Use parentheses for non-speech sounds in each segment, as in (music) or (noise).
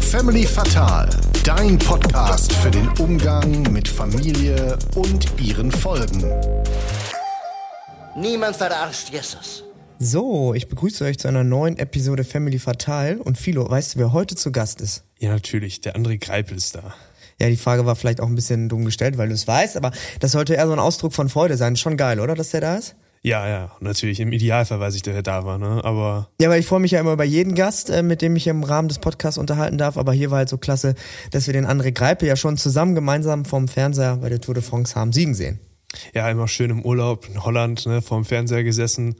Family Fatal, dein Podcast für den Umgang mit Familie und ihren Folgen. Niemand verarscht Jesus. So, ich begrüße euch zu einer neuen Episode Family Fatal. Und Philo, weißt du, wer heute zu Gast ist? Ja, natürlich. Der André Greipel ist da. Ja, die Frage war vielleicht auch ein bisschen dumm gestellt, weil du es weißt, aber das sollte eher so ein Ausdruck von Freude sein. Schon geil, oder, dass der da ist? Ja, ja, natürlich. Im Idealfall weiß ich, dass er da war, ne? Aber. Ja, weil ich freue mich ja immer über jeden Gast, äh, mit dem ich im Rahmen des Podcasts unterhalten darf. Aber hier war halt so klasse, dass wir den André Greipel ja schon zusammen gemeinsam vom Fernseher bei der Tour de France haben siegen sehen. Ja, immer schön im Urlaub in Holland, ne, vorm Fernseher gesessen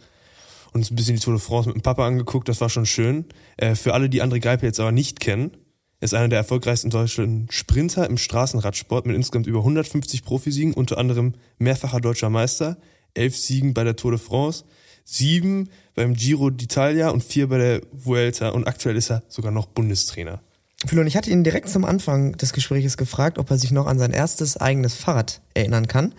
und uns ein bisschen die Tour de France mit dem Papa angeguckt. Das war schon schön. Äh, für alle, die André Greipel jetzt aber nicht kennen, ist einer der erfolgreichsten deutschen Sprinter im Straßenradsport mit insgesamt über 150 Profisiegen, unter anderem mehrfacher deutscher Meister elf Siegen bei der Tour de France, sieben beim Giro d'Italia und vier bei der Vuelta und aktuell ist er sogar noch Bundestrainer. Philo, ich hatte ihn direkt zum Anfang des Gesprächs gefragt, ob er sich noch an sein erstes eigenes Fahrrad erinnern kann.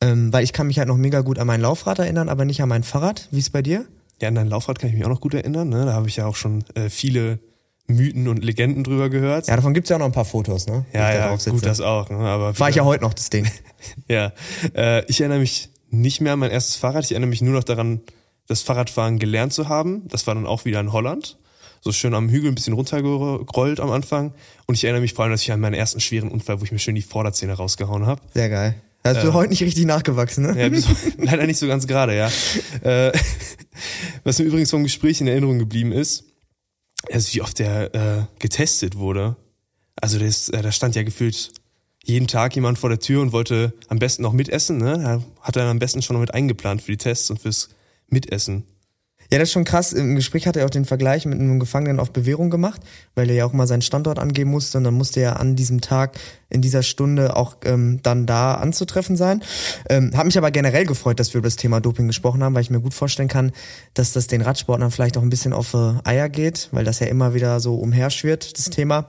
Ähm, weil ich kann mich halt noch mega gut an mein Laufrad erinnern, aber nicht an mein Fahrrad. Wie ist bei dir? Ja, an dein Laufrad kann ich mich auch noch gut erinnern. Ne? Da habe ich ja auch schon äh, viele Mythen und Legenden drüber gehört. Ja, davon gibt's ja auch noch ein paar Fotos, ne? Ja, ja, gut, das auch. Ne? Aber War ich ja heute noch, das Ding. (laughs) ja, äh, ich erinnere mich nicht mehr an mein erstes Fahrrad. Ich erinnere mich nur noch daran, das Fahrradfahren gelernt zu haben. Das war dann auch wieder in Holland. So schön am Hügel ein bisschen runtergerollt am Anfang. Und ich erinnere mich vor allem, dass ich an meinen ersten schweren Unfall, wo ich mir schön die Vorderzähne rausgehauen habe. Sehr geil. Da hast du äh, heute nicht richtig nachgewachsen, ne? Ja, bis, (laughs) (laughs) leider nicht so ganz gerade, ja. Äh, (laughs) was mir übrigens vom Gespräch in Erinnerung geblieben ist, ist, wie oft der äh, getestet wurde. Also das, äh, da stand ja gefühlt jeden Tag jemand vor der Tür und wollte am besten noch mitessen. Ne? Hat er am besten schon noch mit eingeplant für die Tests und fürs Mitessen. Ja, das ist schon krass. Im Gespräch hat er auch den Vergleich mit einem Gefangenen auf Bewährung gemacht, weil er ja auch mal seinen Standort angeben musste und dann musste er an diesem Tag in dieser Stunde auch ähm, dann da anzutreffen sein. Ähm, hat mich aber generell gefreut, dass wir über das Thema Doping gesprochen haben, weil ich mir gut vorstellen kann, dass das den Radsportlern vielleicht auch ein bisschen auf äh, Eier geht, weil das ja immer wieder so umherschwirrt, das Thema.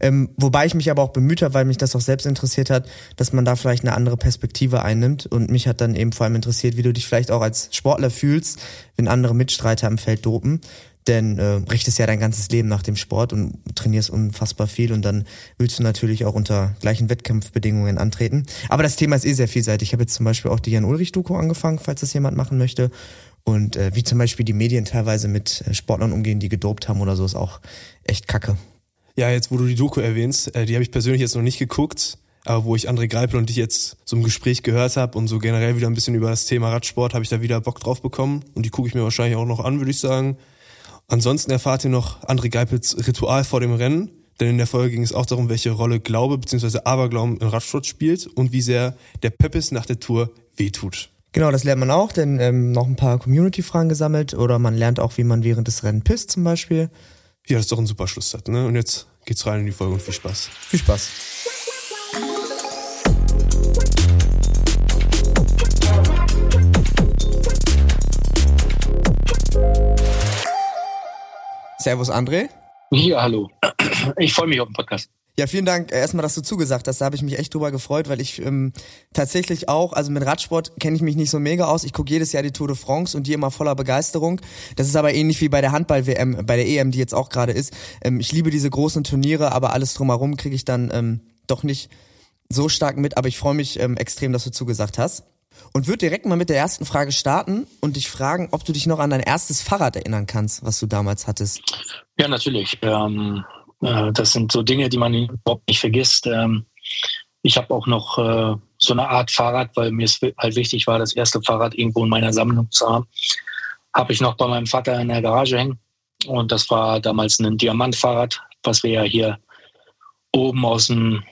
Ähm, wobei ich mich aber auch bemüht habe, weil mich das auch selbst interessiert hat, dass man da vielleicht eine andere Perspektive einnimmt. Und mich hat dann eben vor allem interessiert, wie du dich vielleicht auch als Sportler fühlst, wenn andere Mitstreiter im Feld dopen denn äh, richtest ja dein ganzes Leben nach dem Sport und trainierst unfassbar viel und dann willst du natürlich auch unter gleichen Wettkampfbedingungen antreten. Aber das Thema ist eh sehr vielseitig. Ich habe jetzt zum Beispiel auch die Jan-Ulrich-Doku angefangen, falls das jemand machen möchte. Und äh, wie zum Beispiel die Medien teilweise mit äh, Sportlern umgehen, die gedopt haben oder so, ist auch echt kacke. Ja, jetzt wo du die Doku erwähnst, äh, die habe ich persönlich jetzt noch nicht geguckt, aber wo ich André Greipel und dich jetzt so im Gespräch gehört habe und so generell wieder ein bisschen über das Thema Radsport, habe ich da wieder Bock drauf bekommen und die gucke ich mir wahrscheinlich auch noch an, würde ich sagen. Ansonsten erfahrt ihr noch André Geipels Ritual vor dem Rennen, denn in der Folge ging es auch darum, welche Rolle Glaube bzw. Aberglauben im Radsport spielt und wie sehr der Peppes nach der Tour wehtut. Genau, das lernt man auch, denn ähm, noch ein paar Community-Fragen gesammelt oder man lernt auch, wie man während des Rennen pisst zum Beispiel. Ja, das ist doch ein super Schlusssatz, ne? Und jetzt geht's rein in die Folge und viel Spaß. Viel Spaß. Servus André. Ja, hallo. Ich freue mich auf den Podcast. Ja, vielen Dank äh, erstmal, dass du zugesagt hast. Da habe ich mich echt drüber gefreut, weil ich ähm, tatsächlich auch, also mit Radsport kenne ich mich nicht so mega aus. Ich gucke jedes Jahr die Tour de France und die immer voller Begeisterung. Das ist aber ähnlich wie bei der Handball-WM, bei der EM, die jetzt auch gerade ist. Ähm, ich liebe diese großen Turniere, aber alles drumherum kriege ich dann ähm, doch nicht so stark mit. Aber ich freue mich ähm, extrem, dass du zugesagt hast und würde direkt mal mit der ersten Frage starten und dich fragen, ob du dich noch an dein erstes Fahrrad erinnern kannst, was du damals hattest. Ja, natürlich. Ähm, äh, das sind so Dinge, die man überhaupt nicht vergisst. Ähm, ich habe auch noch äh, so eine Art Fahrrad, weil mir es halt wichtig war, das erste Fahrrad irgendwo in meiner Sammlung zu haben. Habe ich noch bei meinem Vater in der Garage hängen. Und das war damals ein Diamantfahrrad, was wir ja hier oben aus dem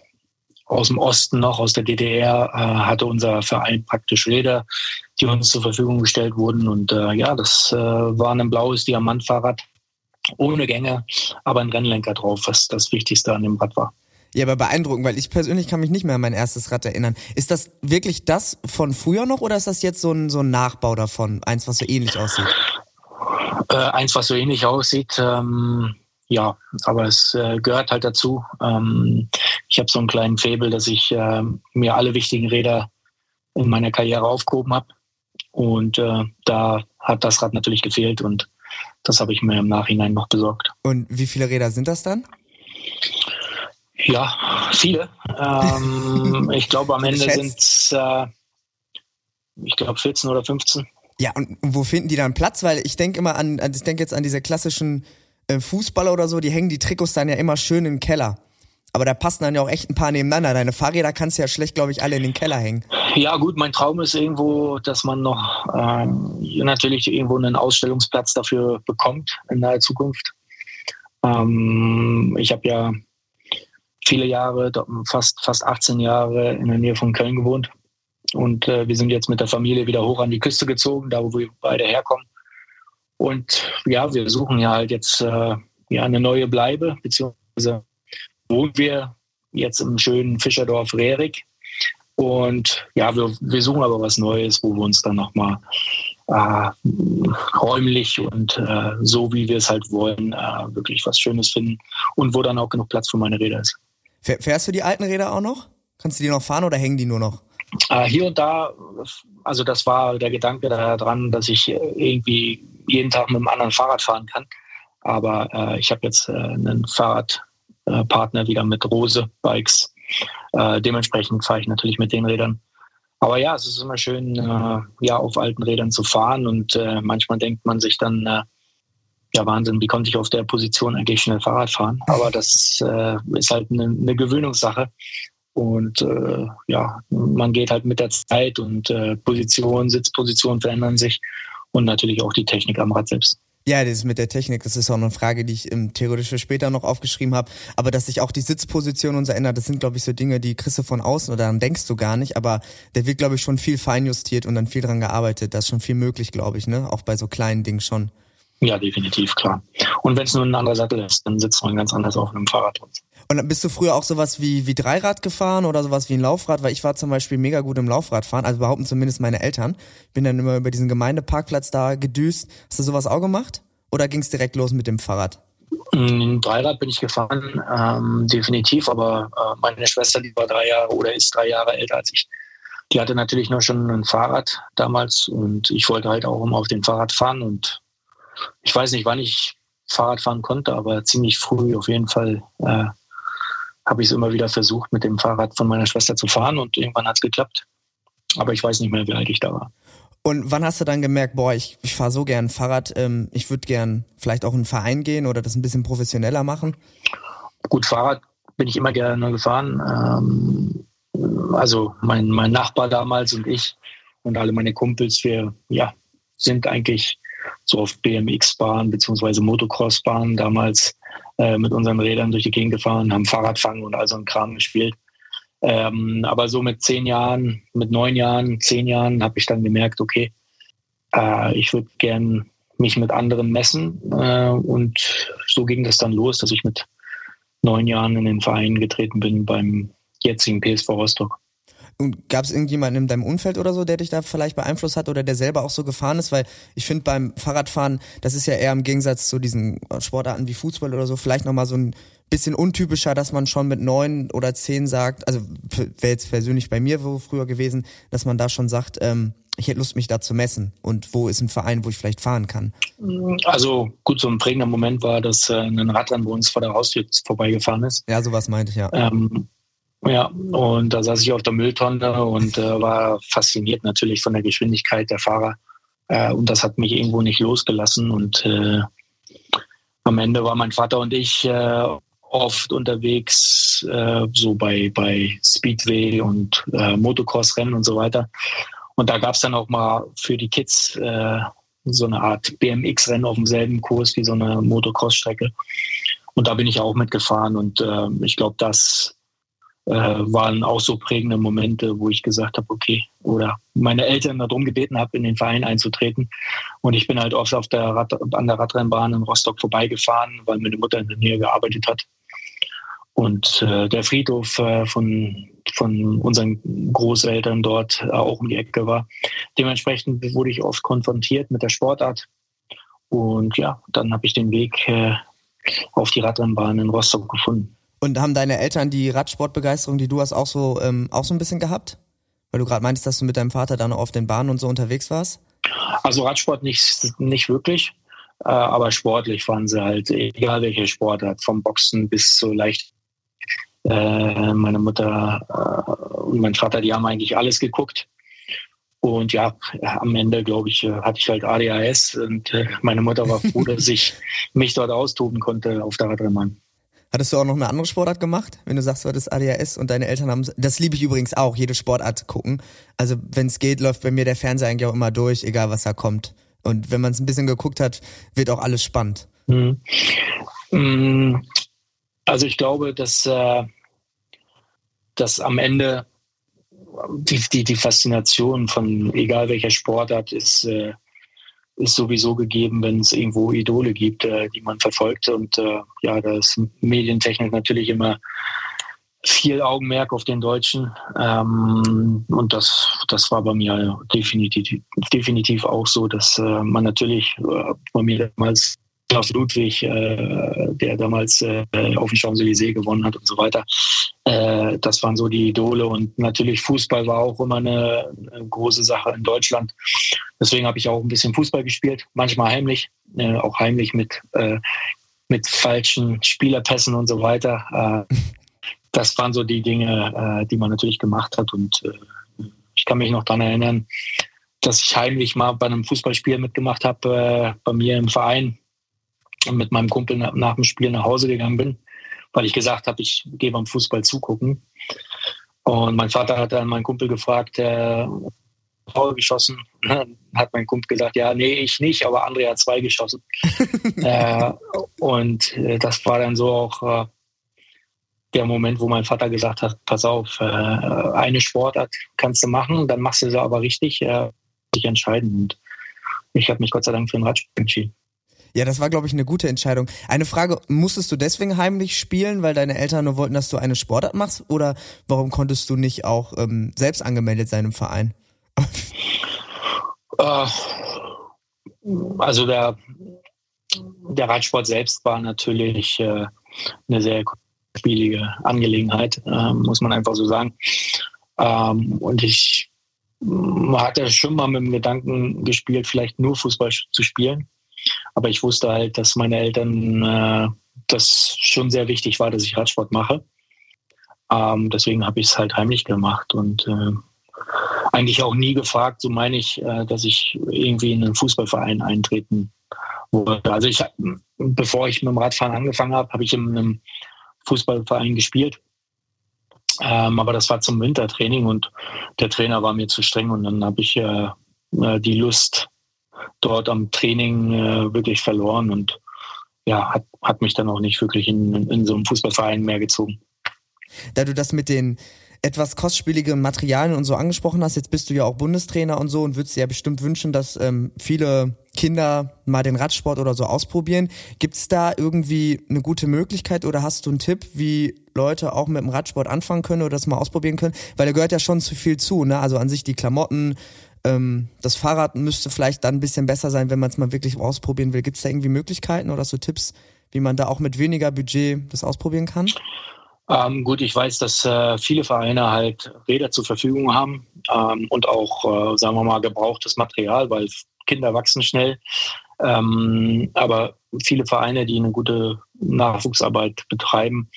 aus dem Osten noch, aus der DDR, äh, hatte unser Verein praktisch Räder, die uns zur Verfügung gestellt wurden. Und äh, ja, das äh, war ein blaues Diamantfahrrad ohne Gänge, aber ein Rennlenker drauf, was das Wichtigste an dem Rad war. Ja, aber beeindruckend, weil ich persönlich kann mich nicht mehr an mein erstes Rad erinnern. Ist das wirklich das von früher noch oder ist das jetzt so ein, so ein Nachbau davon? Eins, was so ähnlich aussieht? Äh, eins, was so ähnlich aussieht. Ähm, ja, aber es äh, gehört halt dazu. Ähm, ich habe so einen kleinen Faible, dass ich äh, mir alle wichtigen Räder in meiner Karriere aufgehoben habe. Und äh, da hat das Rad natürlich gefehlt. Und Das habe ich mir im Nachhinein noch besorgt. Und wie viele Räder sind das dann? Ja, viele. Ähm, (laughs) ich glaube, am Ende sind es, äh, ich glaube, 14 oder 15. Ja, und wo finden die dann Platz? Weil ich denke immer an, ich denke jetzt an diese klassischen Fußballer oder so, die hängen die Trikots dann ja immer schön im Keller. Aber da passen dann ja auch echt ein paar nebeneinander. Deine Fahrräder kannst du ja schlecht, glaube ich, alle in den Keller hängen. Ja, gut, mein Traum ist irgendwo, dass man noch ähm, natürlich irgendwo einen Ausstellungsplatz dafür bekommt in naher Zukunft. Ähm, ich habe ja viele Jahre, fast, fast 18 Jahre in der Nähe von Köln gewohnt. Und äh, wir sind jetzt mit der Familie wieder hoch an die Küste gezogen, da wo wir beide herkommen. Und ja, wir suchen ja halt jetzt äh, ja, eine neue Bleibe, beziehungsweise wohnen wir jetzt im schönen Fischerdorf Rerik. Und ja, wir, wir suchen aber was Neues, wo wir uns dann nochmal äh, räumlich und äh, so, wie wir es halt wollen, äh, wirklich was Schönes finden und wo dann auch genug Platz für meine Räder ist. Fährst du die alten Räder auch noch? Kannst du die noch fahren oder hängen die nur noch? Äh, hier und da, also das war der Gedanke daran, dass ich irgendwie jeden Tag mit einem anderen Fahrrad fahren kann. Aber äh, ich habe jetzt äh, einen Fahrradpartner wieder mit Rose Bikes. Äh, dementsprechend fahre ich natürlich mit den Rädern. Aber ja, es ist immer schön, äh, ja, auf alten Rädern zu fahren und äh, manchmal denkt man sich dann, ja Wahnsinn, wie konnte ich auf der Position eigentlich schnell Fahrrad fahren? Aber das ist halt eine, eine Gewöhnungssache. Und äh, ja, man geht halt mit der Zeit und äh, Position, Sitzposition verändern sich und natürlich auch die Technik am Rad selbst. Ja, das mit der Technik, das ist auch eine Frage, die ich ähm, theoretisch für später noch aufgeschrieben habe. Aber dass sich auch die Sitzposition und so ändert, das sind, glaube ich, so Dinge, die kriegst du von außen oder dann denkst du gar nicht. Aber der wird, glaube ich, schon viel feinjustiert und dann viel dran gearbeitet. Da ist schon viel möglich, glaube ich, ne? Auch bei so kleinen Dingen schon. Ja, definitiv, klar. Und wenn es nur ein anderer Sattel ist, dann sitzt man ganz anders auf einem Fahrrad. Und bist du früher auch sowas wie, wie Dreirad gefahren oder sowas wie ein Laufrad? Weil ich war zum Beispiel mega gut im Laufradfahren, also behaupten zumindest meine Eltern. Bin dann immer über diesen Gemeindeparkplatz da gedüst. Hast du sowas auch gemacht? Oder ging es direkt los mit dem Fahrrad? Ein Dreirad bin ich gefahren, ähm, definitiv, aber äh, meine Schwester, die war drei Jahre oder ist drei Jahre älter als ich, die hatte natürlich nur schon ein Fahrrad damals und ich wollte halt auch immer auf dem Fahrrad fahren und ich weiß nicht, wann ich Fahrrad fahren konnte, aber ziemlich früh auf jeden Fall äh, habe ich es immer wieder versucht, mit dem Fahrrad von meiner Schwester zu fahren und irgendwann hat es geklappt. Aber ich weiß nicht mehr, wie alt ich da war. Und wann hast du dann gemerkt, boah, ich, ich fahre so gern Fahrrad, ähm, ich würde gern vielleicht auch in einen Verein gehen oder das ein bisschen professioneller machen? Gut, Fahrrad bin ich immer gerne gefahren. Ähm, also mein, mein Nachbar damals und ich und alle meine Kumpels, wir ja, sind eigentlich so auf BMX-Bahnen beziehungsweise Motocross-Bahnen damals äh, mit unseren Rädern durch die Gegend gefahren, haben Fahrradfangen und all so ein Kram gespielt. Ähm, aber so mit zehn Jahren, mit neun Jahren, zehn Jahren habe ich dann gemerkt, okay, äh, ich würde gern mich mit anderen messen. Äh, und so ging das dann los, dass ich mit neun Jahren in den Verein getreten bin beim jetzigen PSV Rostock. Und gab es irgendjemanden in deinem Umfeld oder so, der dich da vielleicht beeinflusst hat oder der selber auch so gefahren ist? Weil ich finde beim Fahrradfahren, das ist ja eher im Gegensatz zu diesen Sportarten wie Fußball oder so, vielleicht nochmal so ein bisschen untypischer, dass man schon mit neun oder zehn sagt, also wäre jetzt persönlich bei mir wo früher gewesen, dass man da schon sagt, ähm, ich hätte Lust, mich da zu messen. Und wo ist ein Verein, wo ich vielleicht fahren kann? Also gut, so ein prägender Moment war, dass äh, ein Radrennen bei uns vor der Haustür vorbeigefahren ist. Ja, sowas meinte ich, ja. Ähm, ja, und da saß ich auf der Mülltonne und äh, war fasziniert natürlich von der Geschwindigkeit der Fahrer. Äh, und das hat mich irgendwo nicht losgelassen. Und äh, am Ende war mein Vater und ich äh, oft unterwegs, äh, so bei, bei Speedway und äh, Motocross-Rennen und so weiter. Und da gab es dann auch mal für die Kids so eine Art BMX-Rennen auf demselben Kurs wie so eine Motocross-Strecke. Und da bin ich auch mitgefahren. Und ich glaube, das äh, waren auch so prägende Momente, wo ich gesagt habe, okay, oder meine Eltern darum gebeten habe, in den Verein einzutreten. Und ich bin halt oft auf der Rad, an der Radrennbahn in Rostock vorbeigefahren, weil meine Mutter in der Nähe gearbeitet hat. Und äh, der Friedhof äh, von, von unseren Großeltern dort äh, auch um die Ecke war. Dementsprechend wurde ich oft konfrontiert mit der Sportart. Und ja, dann habe ich den Weg äh, auf die Radrennbahn in Rostock gefunden. Und haben deine Eltern die Radsportbegeisterung, die du hast, auch so, ähm, auch so ein bisschen gehabt? Weil du gerade meintest, dass du mit deinem Vater dann auf den Bahnen und so unterwegs warst? Also Radsport nicht, nicht wirklich. Äh, aber sportlich waren sie halt, egal welche Sportart, vom Boxen bis zu leicht. Äh, meine Mutter äh, und mein Vater, die haben eigentlich alles geguckt. Und ja, am Ende, glaube ich, äh, hatte ich halt ADHS und äh, meine Mutter war froh, (laughs) dass ich mich dort austoben konnte auf der Radrennbahn. Hattest du auch noch eine andere Sportart gemacht, wenn du sagst, du hattest ADHS und deine Eltern haben, das liebe ich übrigens auch, jede Sportart gucken. Also wenn es geht, läuft bei mir der Fernseher eigentlich auch immer durch, egal was da kommt. Und wenn man es ein bisschen geguckt hat, wird auch alles spannend. Mhm. Mm, also ich glaube, dass, äh, dass am Ende die, die, die Faszination von egal welcher Sportart ist, äh, ist sowieso gegeben, wenn es irgendwo Idole gibt, äh, die man verfolgt. Und äh, ja, da ist Medientechnik natürlich immer viel Augenmerk auf den Deutschen. Ähm, und das, das war bei mir definitiv, definitiv auch so, dass äh, man natürlich äh, bei mir damals Klaus Ludwig, äh, der damals äh, auf dem Champs-Élysées gewonnen hat und so weiter. Äh, das waren so die Idole. Und natürlich Fußball war auch immer eine, eine große Sache in Deutschland. Deswegen habe ich auch ein bisschen Fußball gespielt, manchmal heimlich, äh, auch heimlich mit, äh, mit falschen Spielerpässen und so weiter. Äh, das waren so die Dinge, die man natürlich gemacht hat. Und ich kann mich noch daran erinnern, dass ich heimlich mal bei einem Fußballspiel mitgemacht habe, bei mir im Verein mit meinem Kumpel nach, nach dem Spiel nach Hause gegangen bin, weil ich gesagt habe, ich gehe beim Fußball zugucken. Und mein Vater hat dann meinen Kumpel gefragt, äh, Tor geschossen. (laughs) Hat mein Kumpel gesagt, ja, nee, ich nicht, aber André hat zwei geschossen. (laughs) äh, und äh, das war dann so auch äh, der Moment, wo mein Vater gesagt hat, pass auf, äh, eine Sportart kannst du machen, dann machst du sie aber richtig, äh, sich entscheiden. Und ich habe mich Gott sei Dank für den Radsport entschieden. Ja, das war, glaube ich, eine gute Entscheidung. Eine Frage, musstest du deswegen heimlich spielen, weil deine Eltern nur wollten, dass du eine Sportart machst? Oder warum konntest du nicht auch ähm, selbst angemeldet sein im Verein? Äh, (laughs) also der, der Radsport selbst war natürlich äh, eine sehr spielige Angelegenheit, äh, muss man einfach so sagen. Ähm, und ich hatte schon mal mit dem Gedanken gespielt, vielleicht nur Fußball zu spielen. Aber ich wusste halt, dass meine Eltern äh, das schon sehr wichtig war, dass ich Radsport mache. Ähm, deswegen habe ich es halt heimlich gemacht und äh, eigentlich auch nie gefragt, so meine ich, äh, dass ich irgendwie in einen Fußballverein eintreten wollte. Also ich, bevor ich mit dem Radfahren angefangen habe, habe ich in einem Fußballverein gespielt. Ähm, aber das war zum Wintertraining und der Trainer war mir zu streng und dann habe ich äh, äh die Lust dort am Training äh, wirklich verloren und ja, hat, hat mich dann auch nicht wirklich in, in so einem Fußballverein mehr gezogen. Da du das mit den etwas kostspieligen Materialien und so angesprochen hast, jetzt bist du ja auch Bundestrainer und so und würdest dir ja bestimmt wünschen, dass ähm, viele Kinder mal den Radsport oder so ausprobieren. Gibt es da irgendwie eine gute Möglichkeit oder hast du einen Tipp, wie Leute auch mit dem Radsport anfangen können oder das mal ausprobieren können? Weil da gehört ja schon zu viel zu, ne? Also an sich die Klamotten, ähm, das Fahrrad müsste vielleicht dann ein bisschen besser sein, wenn man es mal wirklich ausprobieren will. Gibt es da irgendwie Möglichkeiten oder so Tipps, wie man da auch mit weniger Budget das ausprobieren kann? Ähm, gut, ich weiß, dass äh, viele Vereine halt Räder zur Verfügung haben ähm, und auch, äh, sagen wir mal, gebrauchtes Material, weil Kinder wachsen schnell. Ähm, aber viele Vereine, die eine gute Nachwuchsarbeit betreiben,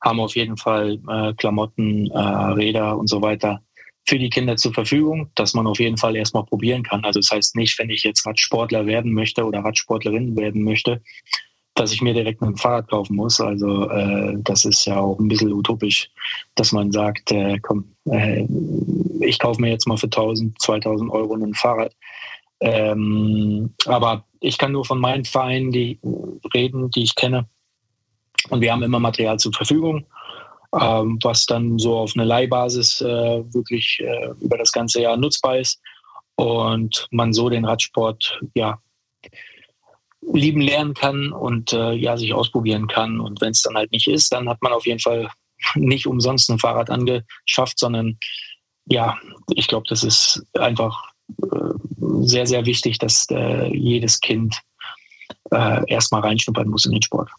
haben auf jeden Fall äh, Klamotten, äh, Räder und so weiter für die Kinder zur Verfügung, dass man auf jeden Fall erstmal probieren kann. Also das heißt nicht, wenn ich jetzt Radsportler werden möchte oder Radsportlerin werden möchte, dass ich mir direkt ein Fahrrad kaufen muss. Also äh, das ist ja auch ein bisschen utopisch, dass man sagt, äh, komm, äh, ich kaufe mir jetzt mal für 1000, 2000 Euro ein Fahrrad. Ähm, aber ich kann nur von meinen Vereinen die reden, die ich kenne. Und wir haben immer Material zur Verfügung ähm, was dann so auf eine Leihbasis äh, wirklich äh, über das ganze Jahr nutzbar ist und man so den Radsport ja lieben lernen kann und äh, ja sich ausprobieren kann und wenn es dann halt nicht ist, dann hat man auf jeden Fall (laughs) nicht umsonst ein Fahrrad angeschafft, sondern ja, ich glaube, das ist einfach äh, sehr, sehr wichtig, dass äh, jedes Kind äh, erstmal reinschnuppern muss in den Sport.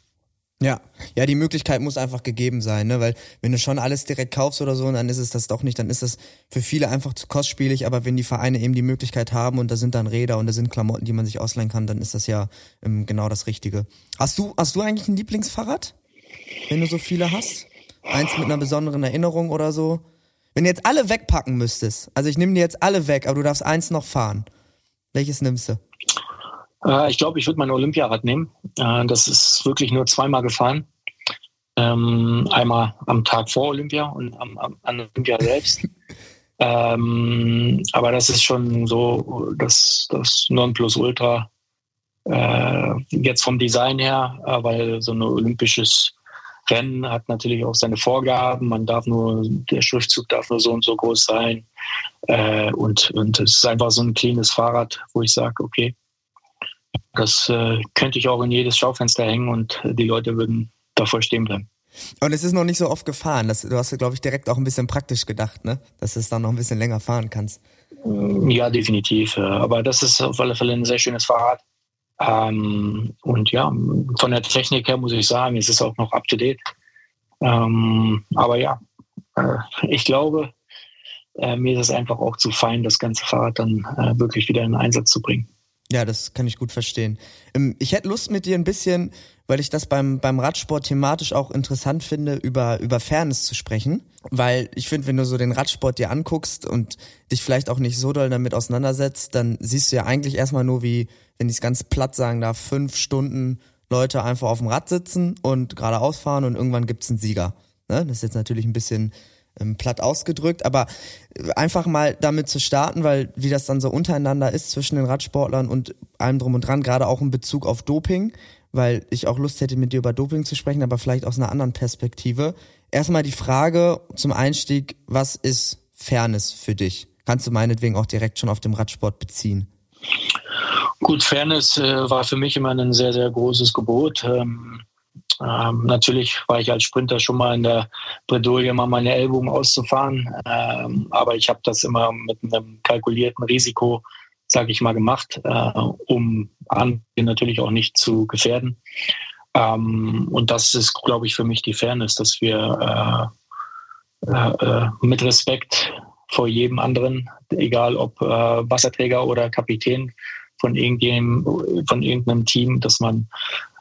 Ja, ja, die Möglichkeit muss einfach gegeben sein, ne? Weil wenn du schon alles direkt kaufst oder so, dann ist es das doch nicht, dann ist das für viele einfach zu kostspielig, aber wenn die Vereine eben die Möglichkeit haben und da sind dann Räder und da sind Klamotten, die man sich ausleihen kann, dann ist das ja ähm, genau das Richtige. Hast du, hast du eigentlich ein Lieblingsfahrrad? Wenn du so viele hast? Eins mit einer besonderen Erinnerung oder so? Wenn du jetzt alle wegpacken müsstest, also ich nehme dir jetzt alle weg, aber du darfst eins noch fahren. Welches nimmst du? Äh, ich glaube, ich würde mein Olympiarad nehmen. Äh, das ist wirklich nur zweimal gefahren. Ähm, einmal am Tag vor Olympia und am, am, an Olympia selbst. (laughs) ähm, aber das ist schon so das, das Nonplusultra äh, jetzt vom Design her, äh, weil so ein olympisches Rennen hat natürlich auch seine Vorgaben. Man darf nur, der Schriftzug darf nur so und so groß sein. Äh, und, und es ist einfach so ein cleanes Fahrrad, wo ich sage, okay, das äh, könnte ich auch in jedes Schaufenster hängen und die Leute würden davor stehen bleiben. Und es ist noch nicht so oft gefahren. Das, du hast, glaube ich, direkt auch ein bisschen praktisch gedacht, ne? Dass du es dann noch ein bisschen länger fahren kannst. Ja, definitiv. Aber das ist auf alle Fälle ein sehr schönes Fahrrad. Ähm, und ja, von der Technik her muss ich sagen, es ist auch noch up to date. Ähm, aber ja, äh, ich glaube, äh, mir ist es einfach auch zu fein, das ganze Fahrrad dann äh, wirklich wieder in Einsatz zu bringen. Ja, das kann ich gut verstehen. Ähm, ich hätte Lust mit dir ein bisschen, weil ich das beim, beim Radsport thematisch auch interessant finde, über, über Fairness zu sprechen. Weil ich finde, wenn du so den Radsport dir anguckst und dich vielleicht auch nicht so doll damit auseinandersetzt, dann siehst du ja eigentlich erstmal nur, wie, wenn ich es ganz platt sagen darf, fünf Stunden Leute einfach auf dem Rad sitzen und geradeaus fahren und irgendwann gibt's einen Sieger. Ne? Das ist jetzt natürlich ein bisschen ähm, platt ausgedrückt, aber einfach mal damit zu starten, weil wie das dann so untereinander ist zwischen den Radsportlern und allem drum und dran, gerade auch in Bezug auf Doping, weil ich auch Lust hätte, mit dir über Doping zu sprechen, aber vielleicht aus einer anderen Perspektive. Erstmal die Frage zum Einstieg, was ist Fairness für dich? Kannst du meinetwegen auch direkt schon auf dem Radsport beziehen? Gut, Fairness äh, war für mich immer ein sehr, sehr großes Gebot. Ähm, ähm, natürlich war ich als Sprinter schon mal in der Bredouille, mal meine Ellbogen auszufahren. Ähm, aber ich habe das immer mit einem kalkulierten Risiko, sage ich mal, gemacht, äh, um andere natürlich auch nicht zu gefährden. Ähm, und das ist, glaube ich, für mich die Fairness, dass wir äh, äh, äh mit Respekt vor jedem anderen, egal ob äh, Wasserträger oder Kapitän von irgendeinem, von irgendeinem Team, dass man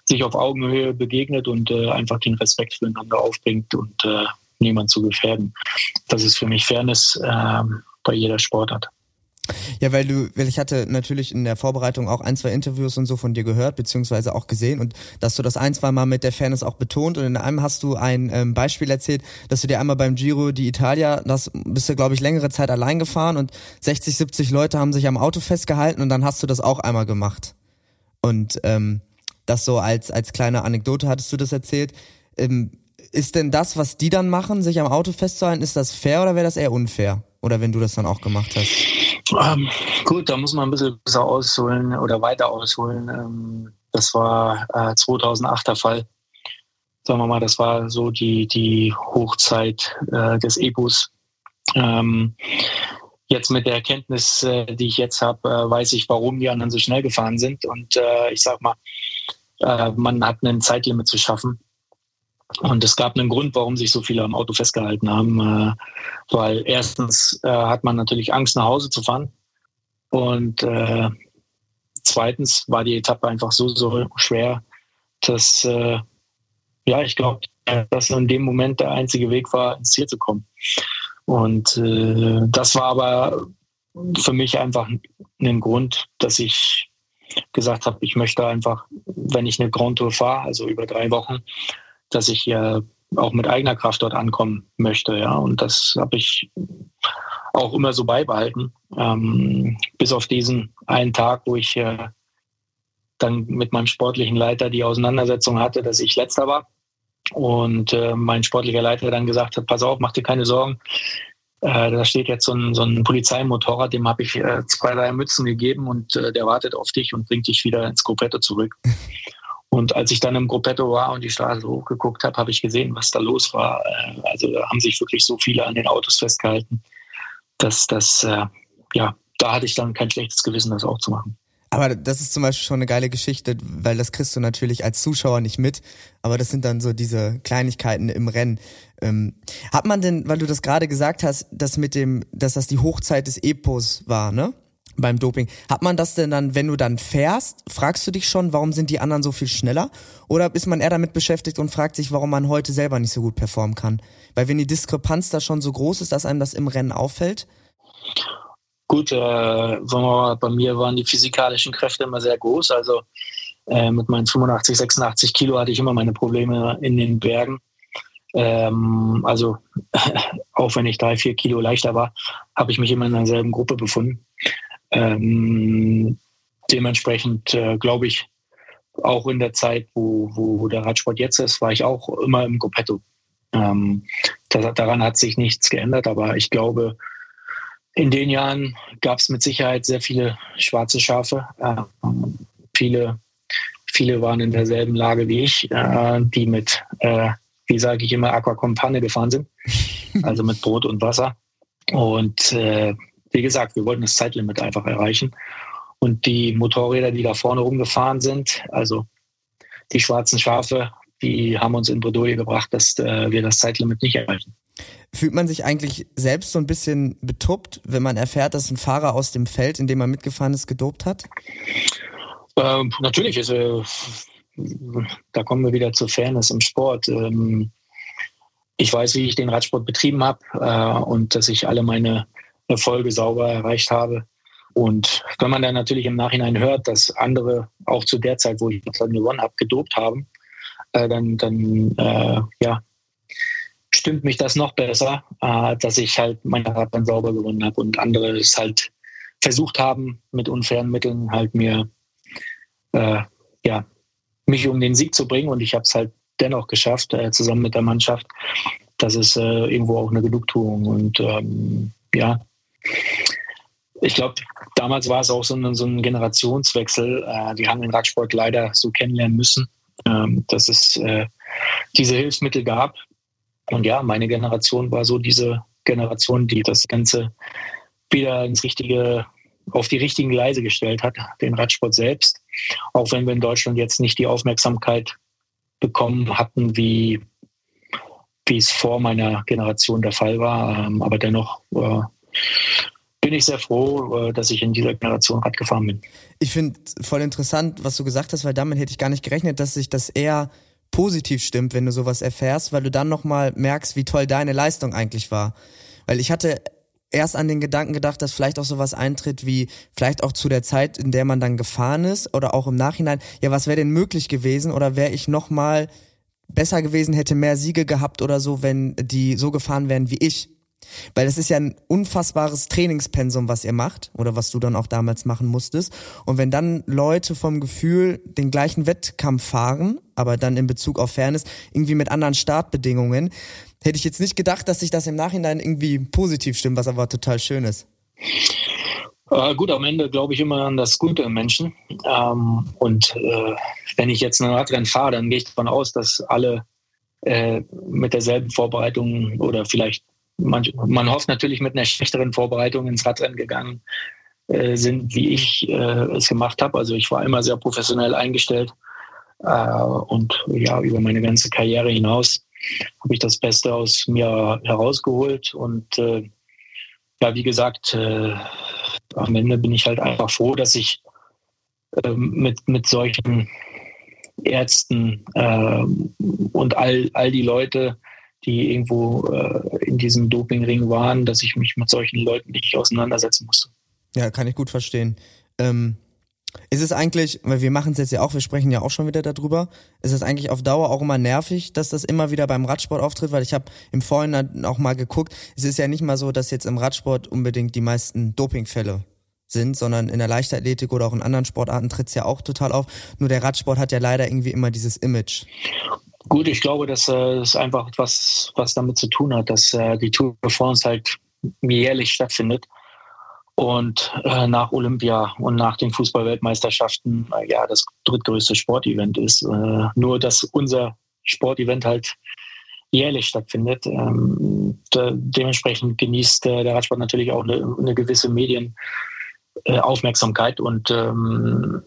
sich auf Augenhöhe begegnet und äh, einfach den Respekt füreinander aufbringt und äh, niemand zu gefährden. Das ist für mich Fairness äh, bei jeder Sportart. Ja, weil du, weil ich hatte natürlich in der Vorbereitung auch ein, zwei Interviews und so von dir gehört, beziehungsweise auch gesehen und dass du das ein, zwei Mal mit der Fairness auch betont und in einem hast du ein ähm, Beispiel erzählt, dass du dir einmal beim Giro die Italia, das bist du, glaube ich, längere Zeit allein gefahren und 60, 70 Leute haben sich am Auto festgehalten und dann hast du das auch einmal gemacht. Und ähm, das so als, als kleine Anekdote hattest du das erzählt. Ähm, ist denn das, was die dann machen, sich am Auto festzuhalten, ist das fair oder wäre das eher unfair? Oder wenn du das dann auch gemacht hast? Ähm, gut, da muss man ein bisschen besser ausholen oder weiter ausholen. Ähm, das war äh, 2008 der Fall. Sagen wir mal, das war so die, die Hochzeit äh, des Epos. Ähm, jetzt mit der Erkenntnis, äh, die ich jetzt habe, äh, weiß ich, warum die anderen so schnell gefahren sind. Und äh, ich sag mal, äh, man hat ein Zeitlimit zu schaffen. Und es gab einen Grund, warum sich so viele am Auto festgehalten haben, äh, weil erstens äh, hat man natürlich Angst, nach Hause zu fahren. Und äh, zweitens war die Etappe einfach so, so schwer, dass, äh, ja, ich glaube, dass in dem Moment der einzige Weg war, ins Ziel zu kommen. Und äh, das war aber für mich einfach ein Grund, dass ich gesagt habe, ich möchte einfach, wenn ich eine Grand Tour fahre, also über drei Wochen, dass ich ja auch mit eigener Kraft dort ankommen möchte. Ja, und das habe ich auch immer so beibehalten, ähm, bis auf diesen einen Tag, wo ich äh, dann mit meinem sportlichen Leiter die Auseinandersetzung hatte, dass ich letzter war. Und äh, mein sportlicher Leiter dann gesagt hat, pass auf, mach dir keine Sorgen, äh, da steht jetzt so ein, so ein Polizeimotorrad, dem habe ich äh, zwei, drei Mützen gegeben und äh, der wartet auf dich und bringt dich wieder ins Gruppetto zurück. (laughs) Und als ich dann im Gruppetto war und die Straße hochgeguckt habe, habe ich gesehen, was da los war. Äh, also da haben sich wirklich so viele an den Autos festgehalten, dass das, äh, ja, da hatte ich dann kein schlechtes Gewissen, das auch zu machen. Aber das ist zum Beispiel schon eine geile Geschichte, weil das kriegst du natürlich als Zuschauer nicht mit. Aber das sind dann so diese Kleinigkeiten im Rennen. Ähm, hat man denn, weil du das gerade gesagt hast, dass mit dem, dass das die Hochzeit des Epos war, ne? Beim Doping. Hat man das denn dann, wenn du dann fährst, fragst du dich schon, warum sind die anderen so viel schneller? Oder ist man eher damit beschäftigt und fragt sich, warum man heute selber nicht so gut performen kann? Weil wenn die Diskrepanz da schon so groß ist, dass einem das im Rennen auffällt? Gut, äh, bei mir waren die physikalischen Kräfte immer sehr groß. Also äh, mit meinen 85, 86 Kilo hatte ich immer meine Probleme in den Bergen. Ähm, also (laughs) auch wenn ich drei, vier Kilo leichter war, habe ich mich immer in derselben Gruppe befunden. Ähm, dementsprechend äh, glaube ich, auch in der Zeit, wo, wo, der Radsport jetzt ist, war ich auch immer im Gruppetto. Ähm, daran hat sich nichts geändert, aber ich glaube, in den Jahren gab es mit Sicherheit sehr viele schwarze Schafe. Äh, viele, viele waren in derselben Lage wie ich, äh, die mit, äh, wie sage ich immer, Aquacompane gefahren sind, (laughs) also mit Brot und Wasser. Und äh, wie gesagt, wir wollten das Zeitlimit einfach erreichen. Und die Motorräder, die da vorne rumgefahren sind, also die schwarzen Schafe, die haben uns in Bredouille gebracht, dass äh, wir das Zeitlimit nicht erreichen. Fühlt man sich eigentlich selbst so ein bisschen betuppt, wenn man erfährt, dass ein Fahrer aus dem Feld, in dem man mitgefahren ist, gedopt hat? Ähm, natürlich ist äh, da kommen wir wieder zur Fairness im Sport. Ähm, ich weiß, wie ich den Radsport betrieben habe äh, und dass ich alle meine Erfolge sauber erreicht habe. Und wenn man dann natürlich im Nachhinein hört, dass andere auch zu der Zeit, wo ich gewonnen habe, gedopt haben, äh, dann, dann äh, ja, stimmt mich das noch besser, äh, dass ich halt meine Radbahn sauber gewonnen habe und andere es halt versucht haben, mit unfairen Mitteln halt mir äh, ja, mich um den Sieg zu bringen. Und ich habe es halt dennoch geschafft, äh, zusammen mit der Mannschaft. Das ist äh, irgendwo auch eine Genugtuung. Und ähm, ja, ich glaube, damals war es auch so ein, so ein Generationswechsel. Äh, die haben den Radsport leider so kennenlernen müssen, ähm, dass es äh, diese Hilfsmittel gab, und ja, meine Generation war so diese Generation, die das Ganze wieder ins richtige, auf die richtigen Gleise gestellt hat, den Radsport selbst. Auch wenn wir in Deutschland jetzt nicht die Aufmerksamkeit bekommen hatten, wie, wie es vor meiner Generation der Fall war. Ähm, aber dennoch äh, bin ich sehr froh, äh, dass ich in dieser Generation Rad gefahren bin. Ich finde voll interessant, was du gesagt hast, weil damit hätte ich gar nicht gerechnet, dass sich das eher positiv stimmt, wenn du sowas erfährst, weil du dann nochmal merkst, wie toll deine Leistung eigentlich war. Weil ich hatte erst an den Gedanken gedacht, dass vielleicht auch sowas eintritt wie vielleicht auch zu der Zeit, in der man dann gefahren ist oder auch im Nachhinein, ja, was wäre denn möglich gewesen oder wäre ich nochmal besser gewesen, hätte mehr Siege gehabt oder so, wenn die so gefahren wären wie ich. Weil das ist ja ein unfassbares Trainingspensum, was ihr macht oder was du dann auch damals machen musstest. Und wenn dann Leute vom Gefühl den gleichen Wettkampf fahren, aber dann in Bezug auf Fairness, irgendwie mit anderen Startbedingungen, hätte ich jetzt nicht gedacht, dass sich das im Nachhinein irgendwie positiv stimmt, was aber total schön ist. Äh, gut, am Ende glaube ich immer an das Gute im Menschen. Ähm, und äh, wenn ich jetzt ein Radrennen fahre, dann gehe ich davon aus, dass alle äh, mit derselben Vorbereitung oder vielleicht man, man hofft natürlich mit einer schlechteren Vorbereitung ins Radrennen gegangen äh, sind, wie ich äh, es gemacht habe. Also ich war immer sehr professionell eingestellt äh, und ja, über meine ganze Karriere hinaus habe ich das Beste aus mir herausgeholt und äh, ja, wie gesagt, äh, am Ende bin ich halt einfach froh, dass ich ähm, mit, mit solchen Ärzten und all, all die Leute, die irgendwo äh, in diesem Dopingring waren, dass ich mich mit solchen Leuten nicht auseinandersetzen musste. Ja, kann ich gut verstehen. Ähm, ist es eigentlich, weil wir machen es jetzt ja auch, wir sprechen ja auch schon wieder darüber, ist es eigentlich auf Dauer auch immer nervig, dass das immer wieder beim Radsport auftritt, weil ich habe im Vorhinein auch mal geguckt, es ist ja nicht mal so, dass jetzt im Radsport unbedingt die meisten Dopingfälle sind, sondern in der Leichtathletik oder auch in anderen Sportarten tritt es ja auch total auf. Nur der Radsport hat ja leider irgendwie immer dieses Image. Gut, ich glaube, dass äh, es einfach was, was damit zu tun hat, dass äh, die Tour de France halt jährlich stattfindet und äh, nach Olympia und nach den Fußballweltmeisterschaften äh, ja das drittgrößte Sportevent ist. Äh, nur dass unser Sportevent halt jährlich stattfindet. Ähm, da, dementsprechend genießt äh, der Radsport natürlich auch eine, eine gewisse Medien äh, und ähm,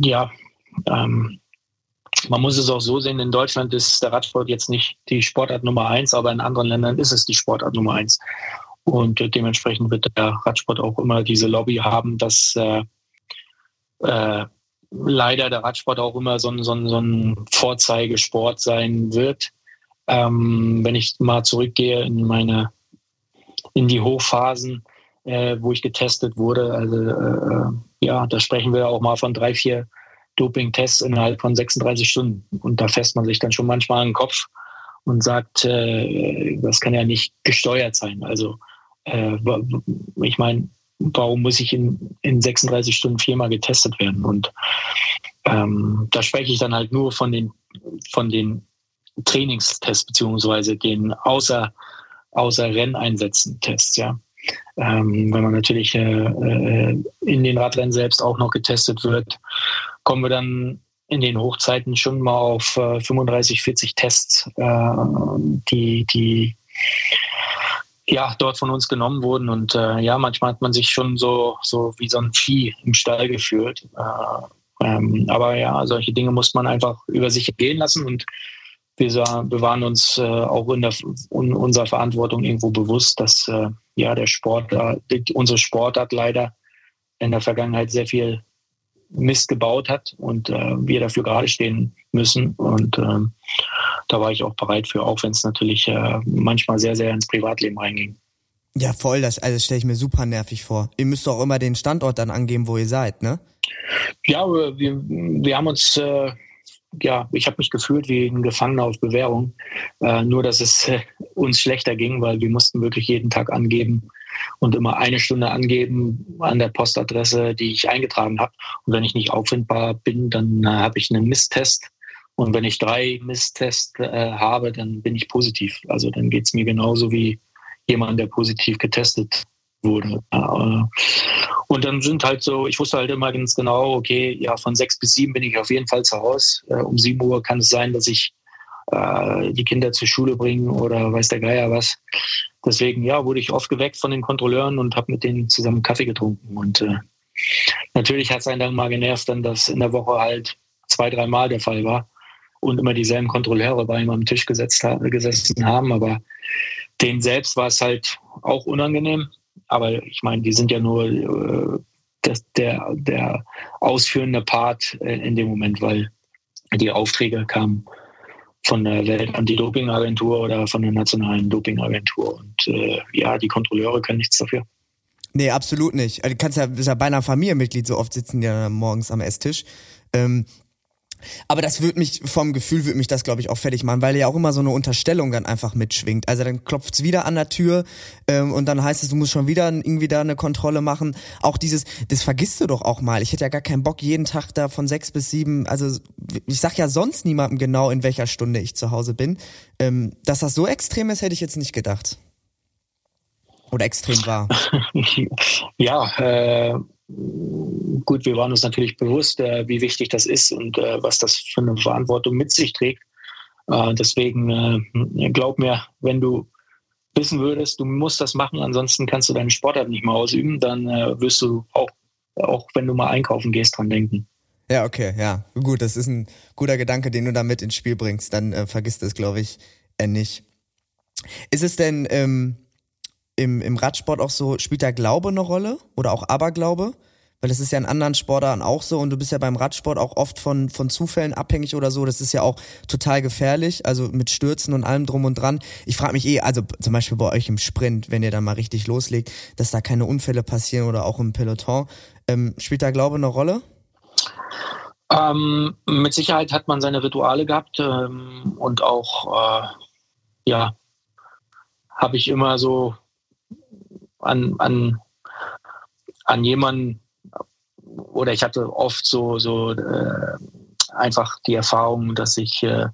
ja, ähm, man muss es auch so sehen, in Deutschland ist der Radsport jetzt nicht die Sportart Nummer eins, aber in anderen Ländern ist es die Sportart Nummer eins. Und dementsprechend wird der Radsport auch immer diese Lobby haben, dass äh, äh, leider der Radsport auch immer so ein, so ein, so ein Vorzeigesport sein wird. Ähm, wenn ich mal zurückgehe in meine in die Hochphasen, äh, wo ich getestet wurde, also äh, ja, da sprechen wir auch mal von drei, vier Doping-Tests innerhalb von 36 Stunden. Und da fässt man sich dann schon manchmal an den Kopf und sagt, äh, das kann ja nicht gesteuert sein. Also äh, ich meine, warum muss ich in, in 36 Stunden viermal getestet werden? Und ähm, da spreche ich dann halt nur von den, von den Trainingstests beziehungsweise den außer, außer Renneinsätzen Tests, ja. Ähm, wenn man natürlich äh, äh, in den Radrennen selbst auch noch getestet wird, kommen wir dann in den Hochzeiten schon mal auf äh, 35, 40 Tests, äh, die, die ja, dort von uns genommen wurden. Und äh, ja, manchmal hat man sich schon so, so wie so ein Vieh im Stall gefühlt. Äh, ähm, aber ja, solche Dinge muss man einfach über sich gehen lassen und wir, waren uns äh, auch in, der, in unserer Verantwortung irgendwo bewusst, dass äh, ja der Sport, unsere Sportart leider in der Vergangenheit sehr viel Mist gebaut hat und äh, wir dafür gerade stehen müssen. Und ähm, da war ich auch bereit für, auch wenn es natürlich äh, manchmal sehr, sehr ins Privatleben reinging. Ja, voll, das also stelle ich mir super nervig vor. Ihr müsst auch immer den Standort dann angeben, wo ihr seid, ne? Ja, wir, wir haben uns äh, ja, ich habe mich gefühlt wie ein Gefangener auf Bewährung. Äh, nur, dass es äh, uns schlechter ging, weil wir mussten wirklich jeden Tag angeben und immer eine Stunde angeben an der Postadresse, die ich eingetragen habe. Und wenn ich nicht auffindbar bin, dann äh, habe ich einen Misstest. Und wenn ich drei Misstests äh, habe, dann bin ich positiv. Also dann geht es mir genauso wie jemand, der positiv getestet wurde. Äh, und dann sind halt so, ich wusste halt immer ganz genau, okay, ja, von sechs bis sieben bin ich auf jeden Fall zu Hause. Äh, um sieben Uhr kann es sein, dass ich äh, die Kinder zur Schule bringe oder weiß der Geier was. Deswegen, ja, wurde ich oft geweckt von den Kontrolleuren und habe mit denen zusammen Kaffee getrunken. Und äh, natürlich hat es einen dann mal genervt, dann dass in der Woche halt zwei, dreimal der Fall war und immer dieselben Kontrolleure bei ihm am Tisch gesetzt, gesessen haben. Aber denen selbst war es halt auch unangenehm. Aber ich meine, die sind ja nur äh, das, der, der ausführende Part äh, in dem Moment, weil die Aufträge kamen von der Welt-Anti-Doping-Agentur oder von der nationalen Doping-Agentur. Und äh, ja, die Kontrolleure können nichts dafür. Nee, absolut nicht. Also, du kannst ja, bist ja beinahe Familienmitglied, so oft sitzen ja morgens am Esstisch. Ähm, aber das wird mich, vom Gefühl wird mich das, glaube ich, auch fertig machen, weil ja auch immer so eine Unterstellung dann einfach mitschwingt. Also dann klopft's wieder an der Tür ähm, und dann heißt es, du musst schon wieder irgendwie da eine Kontrolle machen. Auch dieses, das vergisst du doch auch mal. Ich hätte ja gar keinen Bock, jeden Tag da von sechs bis sieben, also ich sag ja sonst niemandem genau, in welcher Stunde ich zu Hause bin. Ähm, dass das so extrem ist, hätte ich jetzt nicht gedacht. Oder extrem war. (laughs) ja, äh gut, wir waren uns natürlich bewusst, äh, wie wichtig das ist und äh, was das für eine Verantwortung mit sich trägt. Äh, deswegen glaub mir, wenn du wissen würdest, du musst das machen, ansonsten kannst du deinen Sportart nicht mehr ausüben, dann wirst du auch, auch wenn du mal einkaufen gehst, dran denken. Ja, okay, ja. Gut, das ist ein guter Gedanke, den du da mit ins Spiel bringst. Dann äh, vergisst es, glaube ich, äh, nicht. Ist es denn, ähm, im, im Radsport auch so, spielt da Glaube eine Rolle oder auch Aberglaube? Weil das ist ja in anderen Sportarten auch so und du bist ja beim Radsport auch oft von, von Zufällen abhängig oder so. Das ist ja auch total gefährlich, also mit Stürzen und allem drum und dran. Ich frage mich eh, also zum Beispiel bei euch im Sprint, wenn ihr da mal richtig loslegt, dass da keine Unfälle passieren oder auch im Peloton. Ähm, spielt da Glaube eine Rolle? Ähm, mit Sicherheit hat man seine Rituale gehabt ähm, und auch, äh, ja, habe ich immer so an, an, an jemanden oder ich hatte oft so, so äh, einfach die Erfahrung, dass ich äh,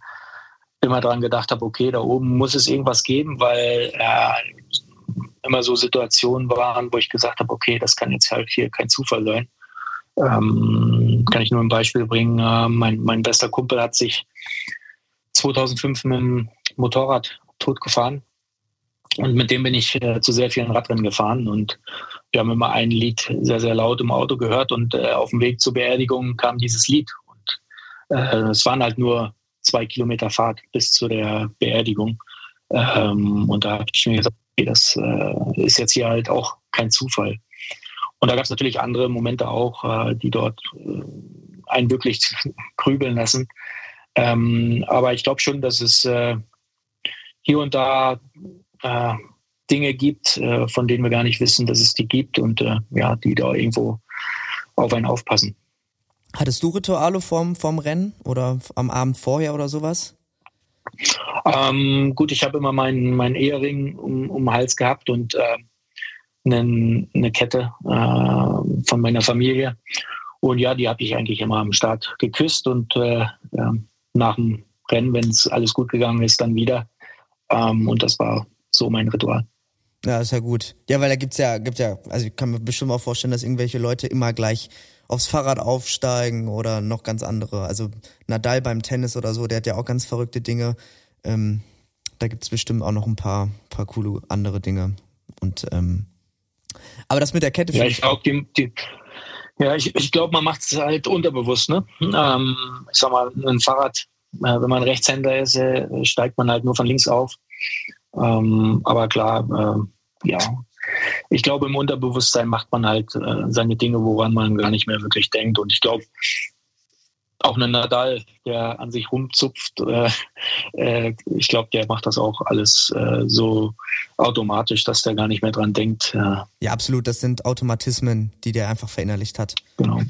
immer daran gedacht habe, okay, da oben muss es irgendwas geben, weil äh, immer so Situationen waren, wo ich gesagt habe, okay, das kann jetzt halt hier kein Zufall sein. Ähm, kann ich nur ein Beispiel bringen. Äh, mein, mein bester Kumpel hat sich 2005 mit dem Motorrad totgefahren und mit dem bin ich äh, zu sehr vielen Radrennen gefahren. Und wir haben immer ein Lied sehr, sehr laut im Auto gehört und äh, auf dem Weg zur Beerdigung kam dieses Lied. Und äh, es waren halt nur zwei Kilometer Fahrt bis zu der Beerdigung. Ähm, und da habe ich mir gesagt, okay, das äh, ist jetzt hier halt auch kein Zufall. Und da gab es natürlich andere Momente auch, äh, die dort äh, einen wirklich (laughs) grübeln lassen. Ähm, aber ich glaube schon, dass es hier und da äh, Dinge gibt, äh, von denen wir gar nicht wissen, dass es die gibt und äh, ja, die da irgendwo auf einen aufpassen. Hattest du Rituale vorm, vorm Rennen oder am Abend vorher oder sowas? Ähm, gut, ich habe immer meinen mein Ehering um, um den Hals gehabt und äh, eine, eine Kette äh, von meiner Familie. Und ja, die habe ich eigentlich immer am Start geküsst und äh, ja, nach dem Rennen, wenn es alles gut gegangen ist, dann wieder. Ähm, und das war so mein Ritual. Ja, ist ja gut. Ja, weil da gibt's ja, gibt ja, also ich kann mir bestimmt auch vorstellen, dass irgendwelche Leute immer gleich aufs Fahrrad aufsteigen oder noch ganz andere. Also Nadal beim Tennis oder so, der hat ja auch ganz verrückte Dinge. Ähm, da gibt's bestimmt auch noch ein paar, paar coole andere Dinge. Und ähm, aber das mit der Kette. Ja, ich glaube, die, die, ja, ich, ich glaube, man macht es halt unterbewusst. Ne? Ähm, ich sag mal, ein Fahrrad, äh, wenn man Rechtshänder ist, äh, steigt man halt nur von links auf. Ähm, aber klar, äh, ja, ich glaube, im Unterbewusstsein macht man halt äh, seine Dinge, woran man gar nicht mehr wirklich denkt. Und ich glaube, auch ein Nadal, der an sich rumzupft, äh, äh, ich glaube, der macht das auch alles äh, so automatisch, dass der gar nicht mehr dran denkt. Ja. ja, absolut. Das sind Automatismen, die der einfach verinnerlicht hat. Genau.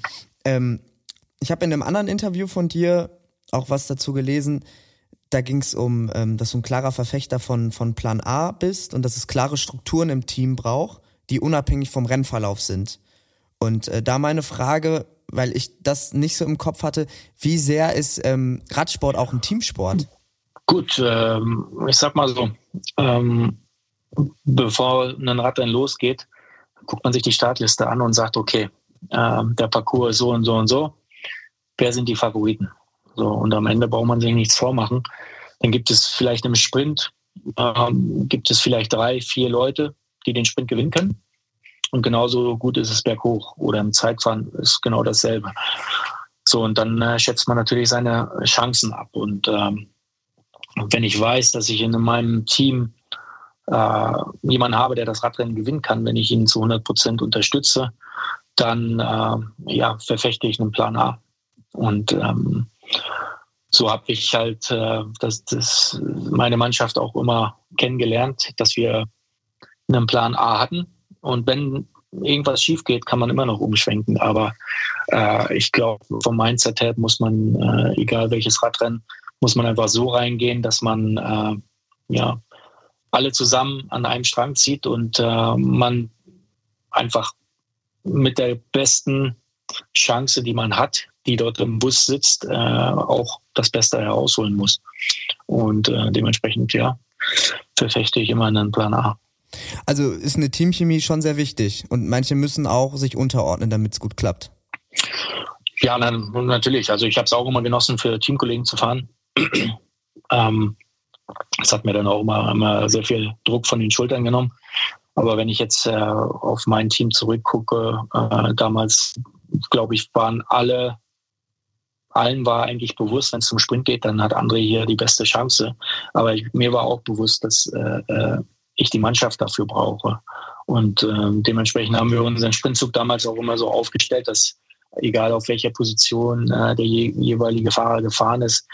Ähm, ich habe in einem anderen Interview von dir auch was dazu gelesen, da ging es um, ähm, dass du ein klarer Verfechter von, von Plan A bist und dass es klare Strukturen im Team braucht, die unabhängig vom Rennverlauf sind. Und äh, da meine Frage, weil ich das nicht so im Kopf hatte, wie sehr ist ähm, Radsport auch ein Teamsport? Gut, ähm, ich sag mal so, ähm, bevor ein Radrennen losgeht, guckt man sich die Startliste an und sagt, okay, ähm, der Parcours ist so und so und so. Wer sind die Favoriten? So, und am Ende braucht man sich nichts vormachen. Dann gibt es vielleicht im Sprint, ähm, gibt es vielleicht drei, vier Leute, die den Sprint gewinnen können. Und genauso gut ist es berghoch oder im Zeitfahren ist genau dasselbe. So, und dann äh, schätzt man natürlich seine Chancen ab. Und ähm, wenn ich weiß, dass ich in meinem Team äh, jemanden habe, der das Radrennen gewinnen kann, wenn ich ihn zu 100 Prozent unterstütze, dann äh, ja, verfechte ich einen Plan A. Und ähm, so habe ich halt äh, das, das, meine Mannschaft auch immer kennengelernt, dass wir einen Plan A hatten. Und wenn irgendwas schief geht, kann man immer noch umschwenken. Aber äh, ich glaube, vom Mindset her muss man, äh, egal welches Radrennen, muss man einfach so reingehen, dass man äh, ja alle zusammen an einem Strang zieht und äh, man einfach mit der besten Chance, die man hat, die dort im Bus sitzt, äh, auch das Beste herausholen muss. Und äh, dementsprechend, ja, verfechte ich immer einen Plan A. Also ist eine Teamchemie schon sehr wichtig und manche müssen auch sich unterordnen, damit es gut klappt. Ja, dann, natürlich. Also ich habe es auch immer genossen, für Teamkollegen zu fahren. (clears throat) ähm, das hat mir dann auch immer, immer sehr viel Druck von den Schultern genommen. Aber wenn ich jetzt äh, auf mein Team zurückgucke, äh, damals, glaube ich, waren alle allen war eigentlich bewusst, wenn es zum Sprint geht, dann hat André hier die beste Chance. Aber ich, mir war auch bewusst, dass äh, äh ich die Mannschaft dafür brauche. Und äh, dementsprechend haben wir unseren Sprintzug damals auch immer so aufgestellt, dass egal auf welcher Position äh, der je, jeweilige Fahrer gefahren ist,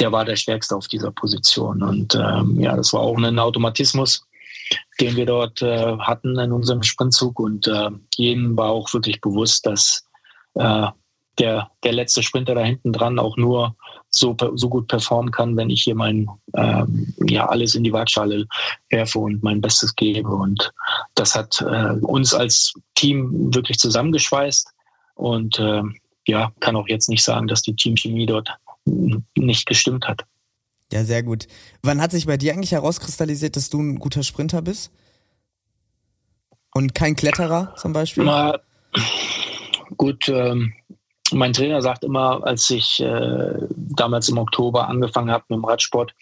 der war der Stärkste auf dieser Position. Und ähm, ja, das war auch ein Automatismus, den wir dort äh, hatten in unserem Sprintzug. Und äh, jedem war auch wirklich bewusst, dass äh, der, der letzte Sprinter da hinten dran auch nur so, so gut performen kann, wenn ich hier mein ähm, ja alles in die Waagschale werfe und mein Bestes gebe. Und das hat äh, uns als Team wirklich zusammengeschweißt. Und äh, ja, kann auch jetzt nicht sagen, dass die Teamchemie dort nicht gestimmt hat. Ja, sehr gut. Wann hat sich bei dir eigentlich herauskristallisiert, dass du ein guter Sprinter bist? Und kein Kletterer zum Beispiel? Na, gut, ähm, mein Trainer sagt immer, als ich äh, damals im Oktober angefangen habe mit dem Radsport,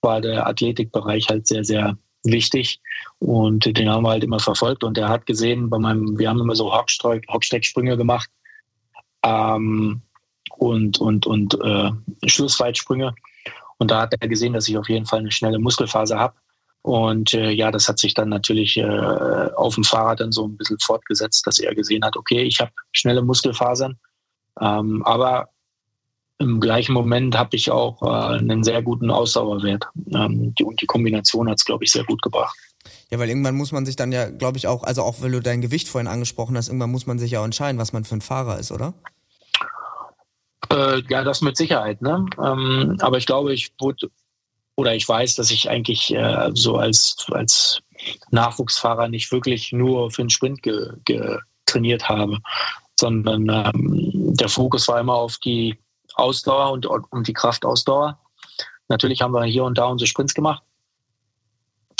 war der Athletikbereich halt sehr, sehr wichtig. Und den haben wir halt immer verfolgt. Und er hat gesehen, bei meinem, wir haben immer so Hockstecksprünge gemacht ähm, und, und, und äh, Schlussweitsprünge. Und da hat er gesehen, dass ich auf jeden Fall eine schnelle Muskelphase habe. Und äh, ja, das hat sich dann natürlich äh, auf dem Fahrrad dann so ein bisschen fortgesetzt, dass er gesehen hat, okay, ich habe schnelle Muskelfasern, ähm, aber im gleichen Moment habe ich auch äh, einen sehr guten Ausdauerwert. Ähm, die, und die Kombination hat es, glaube ich, sehr gut gebracht. Ja, weil irgendwann muss man sich dann ja, glaube ich, auch, also auch weil du dein Gewicht vorhin angesprochen hast, irgendwann muss man sich ja auch entscheiden, was man für ein Fahrer ist, oder? Äh, ja, das mit Sicherheit. Ne? Ähm, aber ich glaube, ich wurde oder ich weiß, dass ich eigentlich äh, so als, als Nachwuchsfahrer nicht wirklich nur für den Sprint ge, ge trainiert habe, sondern ähm, der Fokus war immer auf die Ausdauer und um die Kraftausdauer. Natürlich haben wir hier und da unsere Sprints gemacht,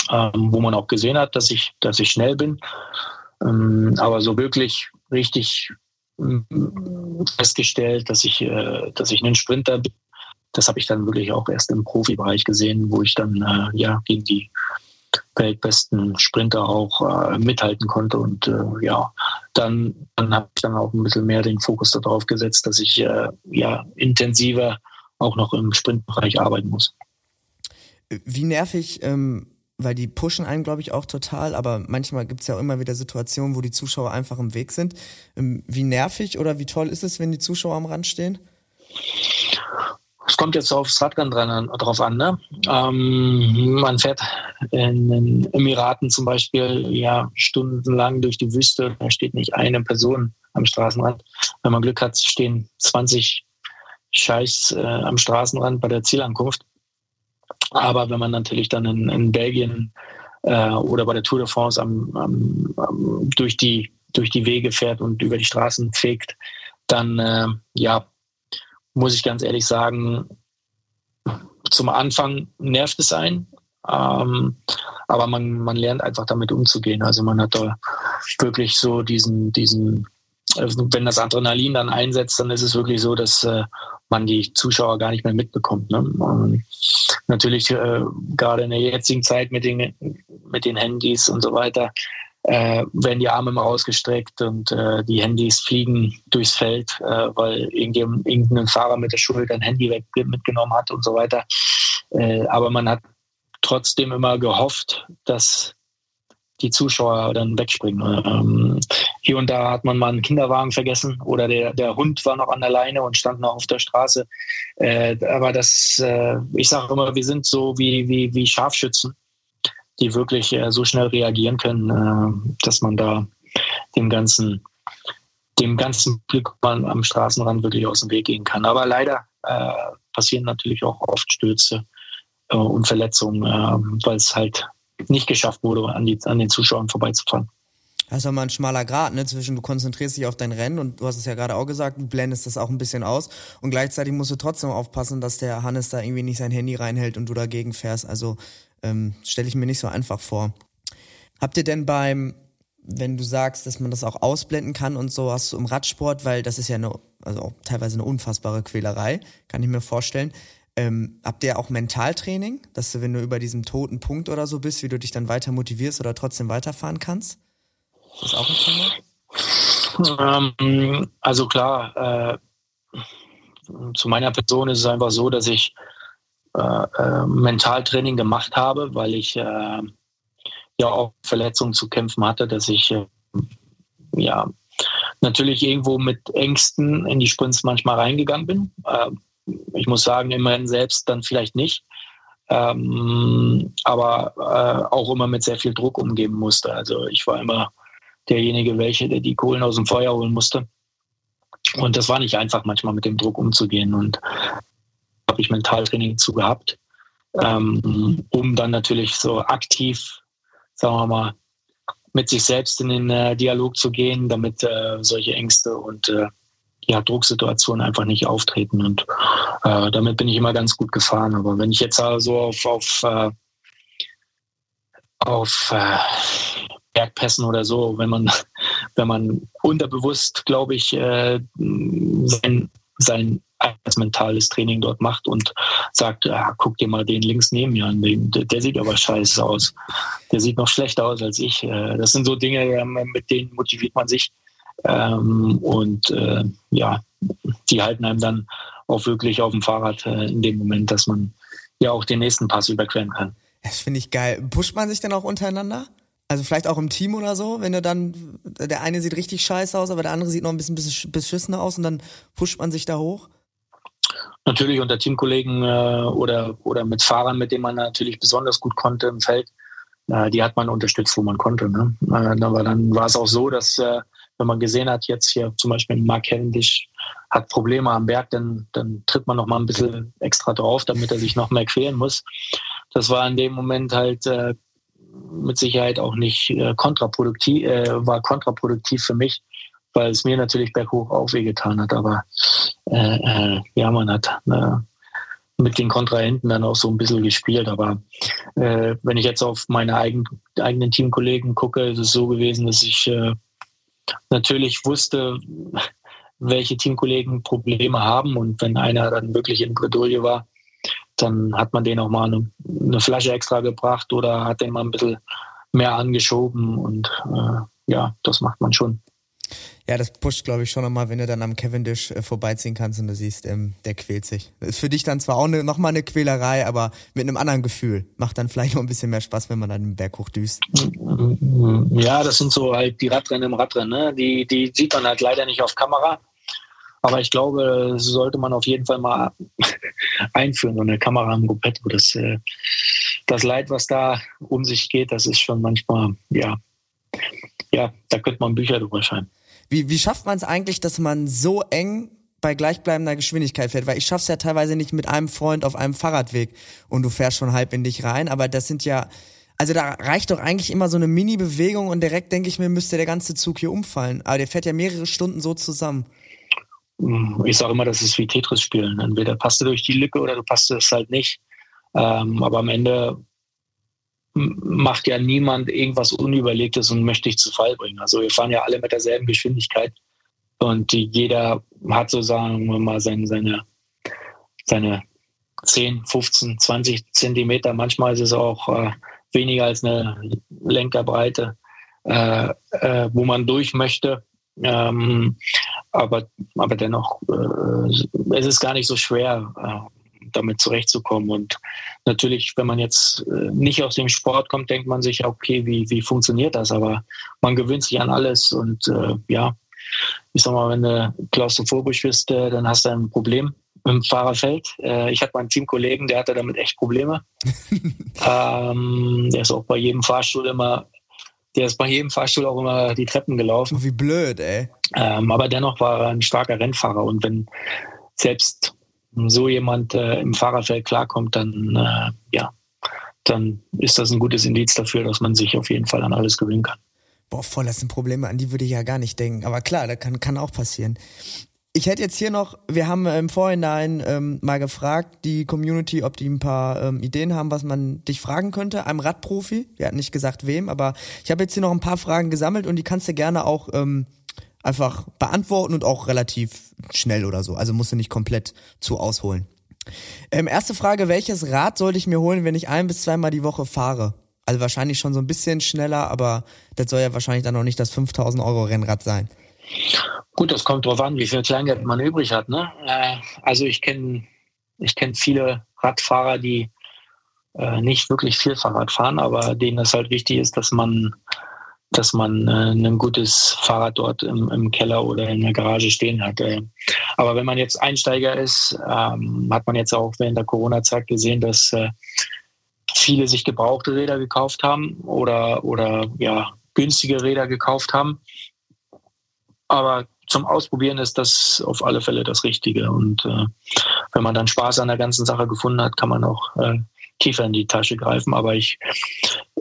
ähm, wo man auch gesehen hat, dass ich, dass ich schnell bin. Ähm, aber so wirklich richtig festgestellt, dass ich, äh, dass ich ein Sprinter bin. Das habe ich dann wirklich auch erst im Profibereich gesehen, wo ich dann äh, ja gegen die weltbesten Sprinter auch äh, mithalten konnte. Und äh, ja, dann, dann habe ich dann auch ein bisschen mehr den Fokus darauf gesetzt, dass ich äh, ja intensiver auch noch im Sprintbereich arbeiten muss. Wie nervig ähm, weil die pushen einen, glaube ich, auch total, aber manchmal gibt es ja auch immer wieder Situationen, wo die Zuschauer einfach im Weg sind. Ähm, wie nervig oder wie toll ist es, wenn die Zuschauer am Rand stehen? Es kommt jetzt aufs Radrennen dran, drauf an. Ne? Ähm, man fährt in den Emiraten zum Beispiel ja stundenlang durch die Wüste. Da steht nicht eine Person am Straßenrand. Wenn man Glück hat, stehen 20 Scheiß äh, am Straßenrand bei der Zielankunft. Aber wenn man natürlich dann in, in Belgien äh, oder bei der Tour de France am, am, am, durch, die, durch die Wege fährt und über die Straßen fegt, dann äh, ja, muss ich ganz ehrlich sagen, zum Anfang nervt es einen, ähm, aber man, man lernt einfach damit umzugehen. Also man hat da wirklich so diesen, diesen, also wenn das Adrenalin dann einsetzt, dann ist es wirklich so, dass äh, man die Zuschauer gar nicht mehr mitbekommt. Ne? Natürlich äh, gerade in der jetzigen Zeit mit den, mit den Handys und so weiter äh, werden die Arme immer rausgestreckt und äh, die Handys fliegen durchs Feld, äh, weil irgendein Fahrer mit der Schuld ein Handy weg, mitgenommen hat und so weiter. Äh, aber man hat trotzdem immer gehofft, dass die Zuschauer dann wegspringen. Ähm, hier und da hat man mal einen Kinderwagen vergessen oder der, der Hund war noch an der Leine und stand noch auf der Straße. Äh, aber das, äh, ich sage immer, wir sind so wie, wie, wie Scharfschützen, die wirklich äh, so schnell reagieren können, äh, dass man da dem ganzen, dem ganzen Glück am Straßenrand wirklich aus dem Weg gehen kann. Aber leider äh, passieren natürlich auch oft Stürze und Verletzungen, weil es halt nicht geschafft wurde, an, die, an den Zuschauern vorbeizufahren. Das ist aber ein schmaler Grad, ne? Zwischen du konzentrierst dich auf dein Rennen und du hast es ja gerade auch gesagt, du blendest das auch ein bisschen aus und gleichzeitig musst du trotzdem aufpassen, dass der Hannes da irgendwie nicht sein Handy reinhält und du dagegen fährst. Also ähm, stelle ich mir nicht so einfach vor. Habt ihr denn beim, wenn du sagst, dass man das auch ausblenden kann und so, hast du im Radsport, weil das ist ja eine, also auch teilweise eine unfassbare Quälerei, kann ich mir vorstellen. Ähm, habt ihr auch Mentaltraining, dass du, wenn du über diesem toten Punkt oder so bist, wie du dich dann weiter motivierst oder trotzdem weiterfahren kannst? Ist das auch ein Thema? Ähm, also klar, äh, zu meiner Person ist es einfach so, dass ich äh, äh, Mentaltraining gemacht habe, weil ich äh, ja auch Verletzungen zu kämpfen hatte, dass ich äh, ja natürlich irgendwo mit Ängsten in die Sprints manchmal reingegangen bin. Äh, ich muss sagen, immerhin selbst dann vielleicht nicht. Ähm, aber auch immer mit sehr viel Druck umgeben musste. Also ich war immer derjenige, welche, der die Kohlen aus dem Feuer holen musste. Und das war nicht einfach, manchmal mit dem Druck umzugehen. Und habe ich Mentaltraining zu gehabt, ähm, um dann natürlich so aktiv, sagen wir mal, mit sich selbst in den äh, Dialog zu gehen, damit äh, solche Ängste und äh, ja, Drucksituationen einfach nicht auftreten. Und äh, damit bin ich immer ganz gut gefahren. Aber wenn ich jetzt also auf, auf, äh, auf äh, Bergpässen oder so, wenn man, wenn man unterbewusst, glaube ich, sein, sein als mentales Training dort macht und sagt, ja, guck dir mal den links neben mir an, der, der sieht aber scheiße aus. Der sieht noch schlechter aus als ich. Äh, das sind so Dinge, mit denen motiviert man sich. Ähm, und äh, ja, die halten einem dann auch wirklich auf dem Fahrrad äh, in dem Moment, dass man ja auch den nächsten Pass überqueren kann. Das finde ich geil. Pusht man sich denn auch untereinander? Also vielleicht auch im Team oder so, wenn du dann, der eine sieht richtig scheiße aus, aber der andere sieht noch ein bisschen beschissener aus und dann pusht man sich da hoch? Natürlich unter Teamkollegen äh, oder, oder mit Fahrern, mit denen man natürlich besonders gut konnte im Feld. Äh, die hat man unterstützt, wo man konnte. Ne? Äh, aber dann war es auch so, dass äh, wenn man gesehen hat, jetzt hier zum Beispiel Mark Cavendish hat Probleme am Berg, dann, dann tritt man noch mal ein bisschen extra drauf, damit er sich noch mehr quälen muss. Das war in dem Moment halt äh, mit Sicherheit auch nicht äh, kontraproduktiv, war kontraproduktiv für mich, weil es mir natürlich berghoch auch wehgetan hat. Aber äh, äh, ja, man hat äh, mit den Kontrahenten dann auch so ein bisschen gespielt. Aber äh, wenn ich jetzt auf meine eigen, eigenen Teamkollegen gucke, ist es so gewesen, dass ich äh, natürlich wusste, welche Teamkollegen Probleme haben. Und wenn einer dann wirklich in Bredouille war, dann hat man den auch mal eine, eine, Flasche extra gebracht oder hat den mal ein bisschen mehr angeschoben. Und ja, das macht man schon. Ja, das pusht, glaube ich, schon nochmal, wenn du dann am Cavendish äh, vorbeiziehen kannst und du siehst, ähm, der quält sich. Ist für dich dann zwar auch ne, nochmal eine Quälerei, aber mit einem anderen Gefühl. Macht dann vielleicht noch ein bisschen mehr Spaß, wenn man dann den Berg hochdüst. Ja, das sind so halt die Radrennen im Radrennen. Ne? Die, die sieht man halt leider nicht auf Kamera. Aber ich glaube, sollte man auf jeden Fall mal (laughs) einführen, so eine Kamera im Gruppetto. Das, äh, das Leid, was da um sich geht, das ist schon manchmal, ja, ja, da könnte man Bücher drüber schreiben. Wie, wie schafft man es eigentlich, dass man so eng bei gleichbleibender Geschwindigkeit fährt? Weil ich schaff's ja teilweise nicht mit einem Freund auf einem Fahrradweg und du fährst schon halb in dich rein, aber das sind ja, also da reicht doch eigentlich immer so eine Mini-Bewegung und direkt denke ich mir, müsste der ganze Zug hier umfallen. Aber der fährt ja mehrere Stunden so zusammen. Ich sage immer, das ist wie Tetris spielen. Entweder passt du durch die Lücke oder du passt es halt nicht. Ähm, aber am Ende macht ja niemand irgendwas Unüberlegtes und möchte dich zu Fall bringen. Also wir fahren ja alle mit derselben Geschwindigkeit und jeder hat so sagen wir mal seine, seine, seine 10, 15, 20 Zentimeter. Manchmal ist es auch äh, weniger als eine Lenkerbreite, äh, äh, wo man durch möchte. Ähm, aber, aber dennoch, äh, es ist gar nicht so schwer, äh, damit zurechtzukommen. Und natürlich, wenn man jetzt äh, nicht aus dem Sport kommt, denkt man sich, okay, wie, wie funktioniert das? Aber man gewöhnt sich an alles und äh, ja, ich sag mal, wenn du klaustrophobisch bist, äh, dann hast du ein Problem im Fahrerfeld. Äh, ich hatte meinen Teamkollegen, der hatte damit echt Probleme. (laughs) ähm, der ist auch bei jedem Fahrstuhl immer, der ist bei jedem Fahrstuhl auch immer die Treppen gelaufen. Wie blöd, ey. Ähm, aber dennoch war er ein starker Rennfahrer und wenn selbst so jemand äh, im Fahrerfeld klarkommt, dann äh, ja, dann ist das ein gutes Indiz dafür, dass man sich auf jeden Fall an alles gewöhnen kann. Boah, voll, das sind Probleme, an die würde ich ja gar nicht denken. Aber klar, das kann, kann auch passieren. Ich hätte jetzt hier noch, wir haben im Vorhinein ähm, mal gefragt, die Community, ob die ein paar ähm, Ideen haben, was man dich fragen könnte. Einem Radprofi, der hat nicht gesagt wem, aber ich habe jetzt hier noch ein paar Fragen gesammelt und die kannst du gerne auch ähm, einfach beantworten und auch relativ schnell oder so. Also musst du nicht komplett zu ausholen. Ähm, erste Frage, welches Rad sollte ich mir holen, wenn ich ein bis zweimal die Woche fahre? Also wahrscheinlich schon so ein bisschen schneller, aber das soll ja wahrscheinlich dann noch nicht das 5000 Euro Rennrad sein. Gut, das kommt drauf an, wie viel Kleingeld man übrig hat. Ne? Äh, also ich kenne ich kenn viele Radfahrer, die äh, nicht wirklich viel Fahrrad fahren, aber denen es halt wichtig ist, dass man dass man äh, ein gutes Fahrrad dort im, im, Keller oder in der Garage stehen hat. Äh. Aber wenn man jetzt Einsteiger ist, ähm, hat man jetzt auch während der Corona-Zeit gesehen, dass äh, viele sich gebrauchte Räder gekauft haben oder, oder ja, günstige Räder gekauft haben. Aber zum Ausprobieren ist das auf alle Fälle das Richtige. Und äh, wenn man dann Spaß an der ganzen Sache gefunden hat, kann man auch äh, tiefer in die Tasche greifen. Aber ich,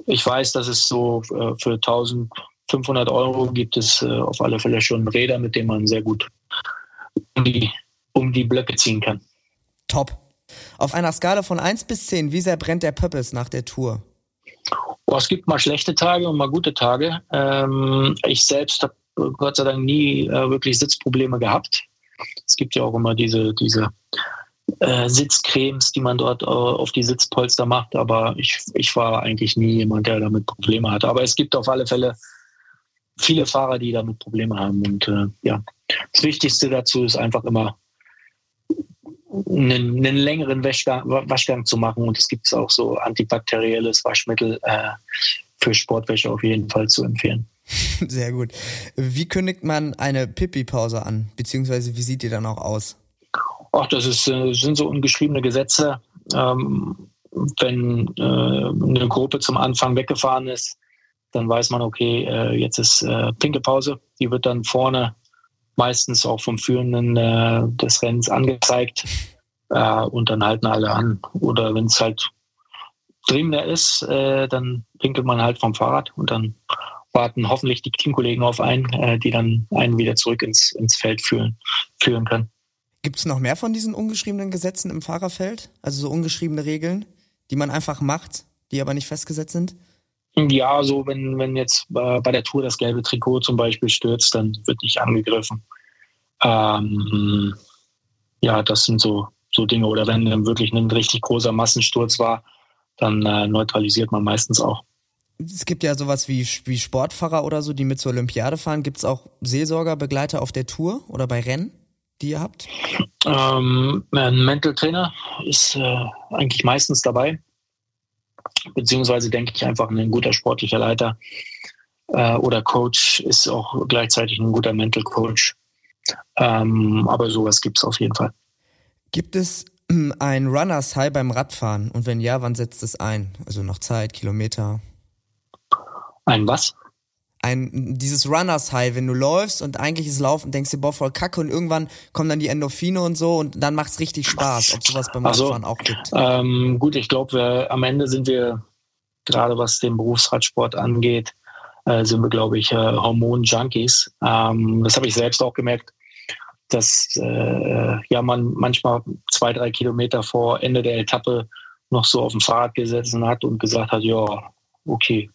ich weiß, dass es so äh, für 1500 Euro gibt es äh, auf alle Fälle schon Räder, mit denen man sehr gut um die, um die Blöcke ziehen kann. Top. Auf einer Skala von 1 bis 10, wie sehr brennt der Pöppes nach der Tour? Oh, es gibt mal schlechte Tage und mal gute Tage. Ähm, ich selbst habe Gott sei Dank nie äh, wirklich Sitzprobleme gehabt. Es gibt ja auch immer diese, diese äh, Sitzcremes, die man dort äh, auf die Sitzpolster macht, aber ich, ich war eigentlich nie jemand, der damit Probleme hatte. Aber es gibt auf alle Fälle viele Fahrer, die damit Probleme haben. Und äh, ja, das Wichtigste dazu ist einfach immer einen, einen längeren Waschgang, Waschgang, zu machen. Und es gibt auch so antibakterielles Waschmittel äh, für Sportwäsche auf jeden Fall zu empfehlen. (laughs) Sehr gut. Wie kündigt man eine Pipi-Pause an? Beziehungsweise wie sieht die dann auch aus? Ach, das ist, äh, sind so ungeschriebene Gesetze. Ähm, wenn äh, eine Gruppe zum Anfang weggefahren ist, dann weiß man, okay, äh, jetzt ist äh, Pinkelpause. Die wird dann vorne meistens auch vom Führenden äh, des Rennens angezeigt äh, und dann halten alle an. Oder wenn es halt dringender ist, äh, dann pinkelt man halt vom Fahrrad und dann warten hoffentlich die Teamkollegen auf einen, die dann einen wieder zurück ins, ins Feld führen, führen können. Gibt es noch mehr von diesen ungeschriebenen Gesetzen im Fahrerfeld? Also so ungeschriebene Regeln, die man einfach macht, die aber nicht festgesetzt sind? Ja, so wenn, wenn jetzt bei der Tour das gelbe Trikot zum Beispiel stürzt, dann wird nicht angegriffen. Ähm, ja, das sind so, so Dinge. Oder wenn wirklich ein richtig großer Massensturz war, dann äh, neutralisiert man meistens auch. Es gibt ja sowas wie, wie Sportfahrer oder so, die mit zur Olympiade fahren. Gibt es auch Seelsorger, Begleiter auf der Tour oder bei Rennen, die ihr habt? Ähm, ein Mental Trainer ist äh, eigentlich meistens dabei beziehungsweise denke ich einfach ein guter sportlicher Leiter äh, oder Coach ist auch gleichzeitig ein guter Mental Coach. Ähm, aber sowas gibt es auf jeden Fall. Gibt es hm, ein Runners High beim Radfahren? Und wenn ja, wann setzt es ein? Also noch Zeit, Kilometer? Ein was? Ein, dieses Runners High, wenn du läufst und eigentlich ist Laufen, denkst du, boah, voll kacke und irgendwann kommen dann die Endorphine und so und dann macht's richtig Spaß, ob sowas beim also, Radfahren auch gibt. Ähm, gut, ich glaube, am Ende sind wir, gerade was den Berufsradsport angeht, äh, sind wir, glaube ich, äh, Hormon-Junkies. Ähm, das habe ich selbst auch gemerkt, dass äh, ja man manchmal zwei, drei Kilometer vor Ende der Etappe noch so auf dem Fahrrad gesessen hat und gesagt hat, ja, okay,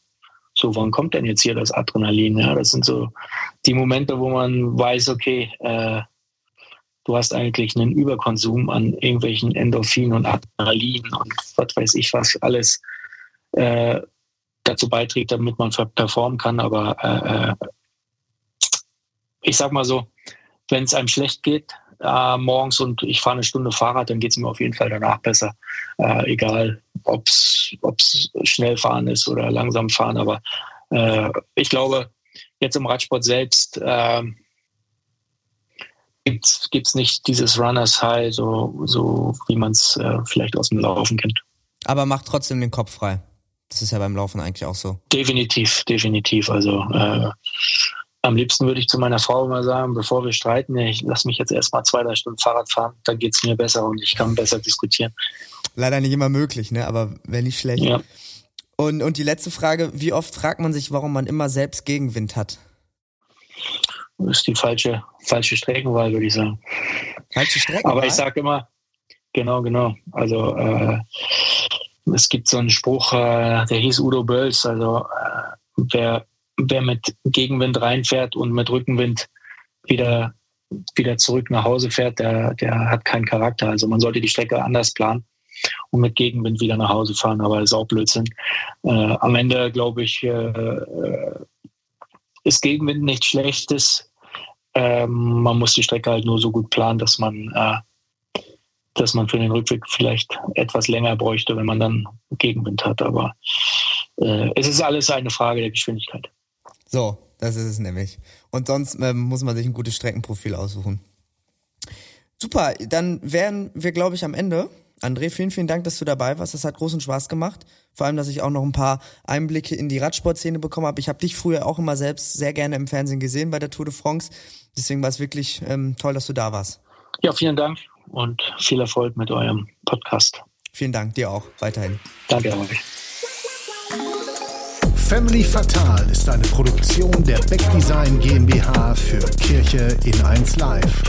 so, wann kommt denn jetzt hier das Adrenalin? Ja, das sind so die Momente, wo man weiß, okay, äh, du hast eigentlich einen Überkonsum an irgendwelchen Endorphinen und Adrenalin und was weiß ich was alles äh, dazu beiträgt, damit man performen kann. Aber äh, äh ich sag mal so, wenn es einem schlecht geht, äh, morgens und ich fahre eine Stunde Fahrrad, dann geht es mir auf jeden Fall danach besser. Äh, egal, ob es schnell fahren ist oder langsam fahren. Aber äh, ich glaube, jetzt im Radsport selbst äh, gibt es nicht dieses Runners High, so, so wie man es äh, vielleicht aus dem Laufen kennt. Aber macht trotzdem den Kopf frei. Das ist ja beim Laufen eigentlich auch so. Definitiv, definitiv. Also äh, am liebsten würde ich zu meiner Frau immer sagen, bevor wir streiten, ich lass mich jetzt erstmal zwei, drei Stunden Fahrrad fahren, dann geht es mir besser und ich kann besser diskutieren. Leider nicht immer möglich, ne? aber wenn nicht schlecht. Ja. Und, und die letzte Frage, wie oft fragt man sich, warum man immer selbst Gegenwind hat? Das ist die falsche, falsche Streckenwahl, würde ich sagen. Falsche Streckenwahl? Aber ich sage immer, genau, genau. Also äh, es gibt so einen Spruch, äh, der hieß Udo Bölls, also äh, wer wer mit Gegenwind reinfährt und mit Rückenwind wieder, wieder zurück nach Hause fährt, der, der hat keinen Charakter. Also man sollte die Strecke anders planen und mit Gegenwind wieder nach Hause fahren, aber das ist auch Blödsinn. Äh, am Ende, glaube ich, äh, ist Gegenwind nichts Schlechtes. Ähm, man muss die Strecke halt nur so gut planen, dass man, äh, dass man für den Rückweg vielleicht etwas länger bräuchte, wenn man dann Gegenwind hat. Aber äh, es ist alles eine Frage der Geschwindigkeit. So, das ist es nämlich. Und sonst ähm, muss man sich ein gutes Streckenprofil aussuchen. Super, dann wären wir, glaube ich, am Ende. André, vielen, vielen Dank, dass du dabei warst. Das hat großen Spaß gemacht. Vor allem, dass ich auch noch ein paar Einblicke in die Radsportszene bekommen habe. Ich habe dich früher auch immer selbst sehr gerne im Fernsehen gesehen bei der Tour de France. Deswegen war es wirklich ähm, toll, dass du da warst. Ja, vielen Dank und viel Erfolg mit eurem Podcast. Vielen Dank, dir auch. Weiterhin. Danke euch. Family Fatal ist eine Produktion der Beck Design GmbH für Kirche in 1 Live.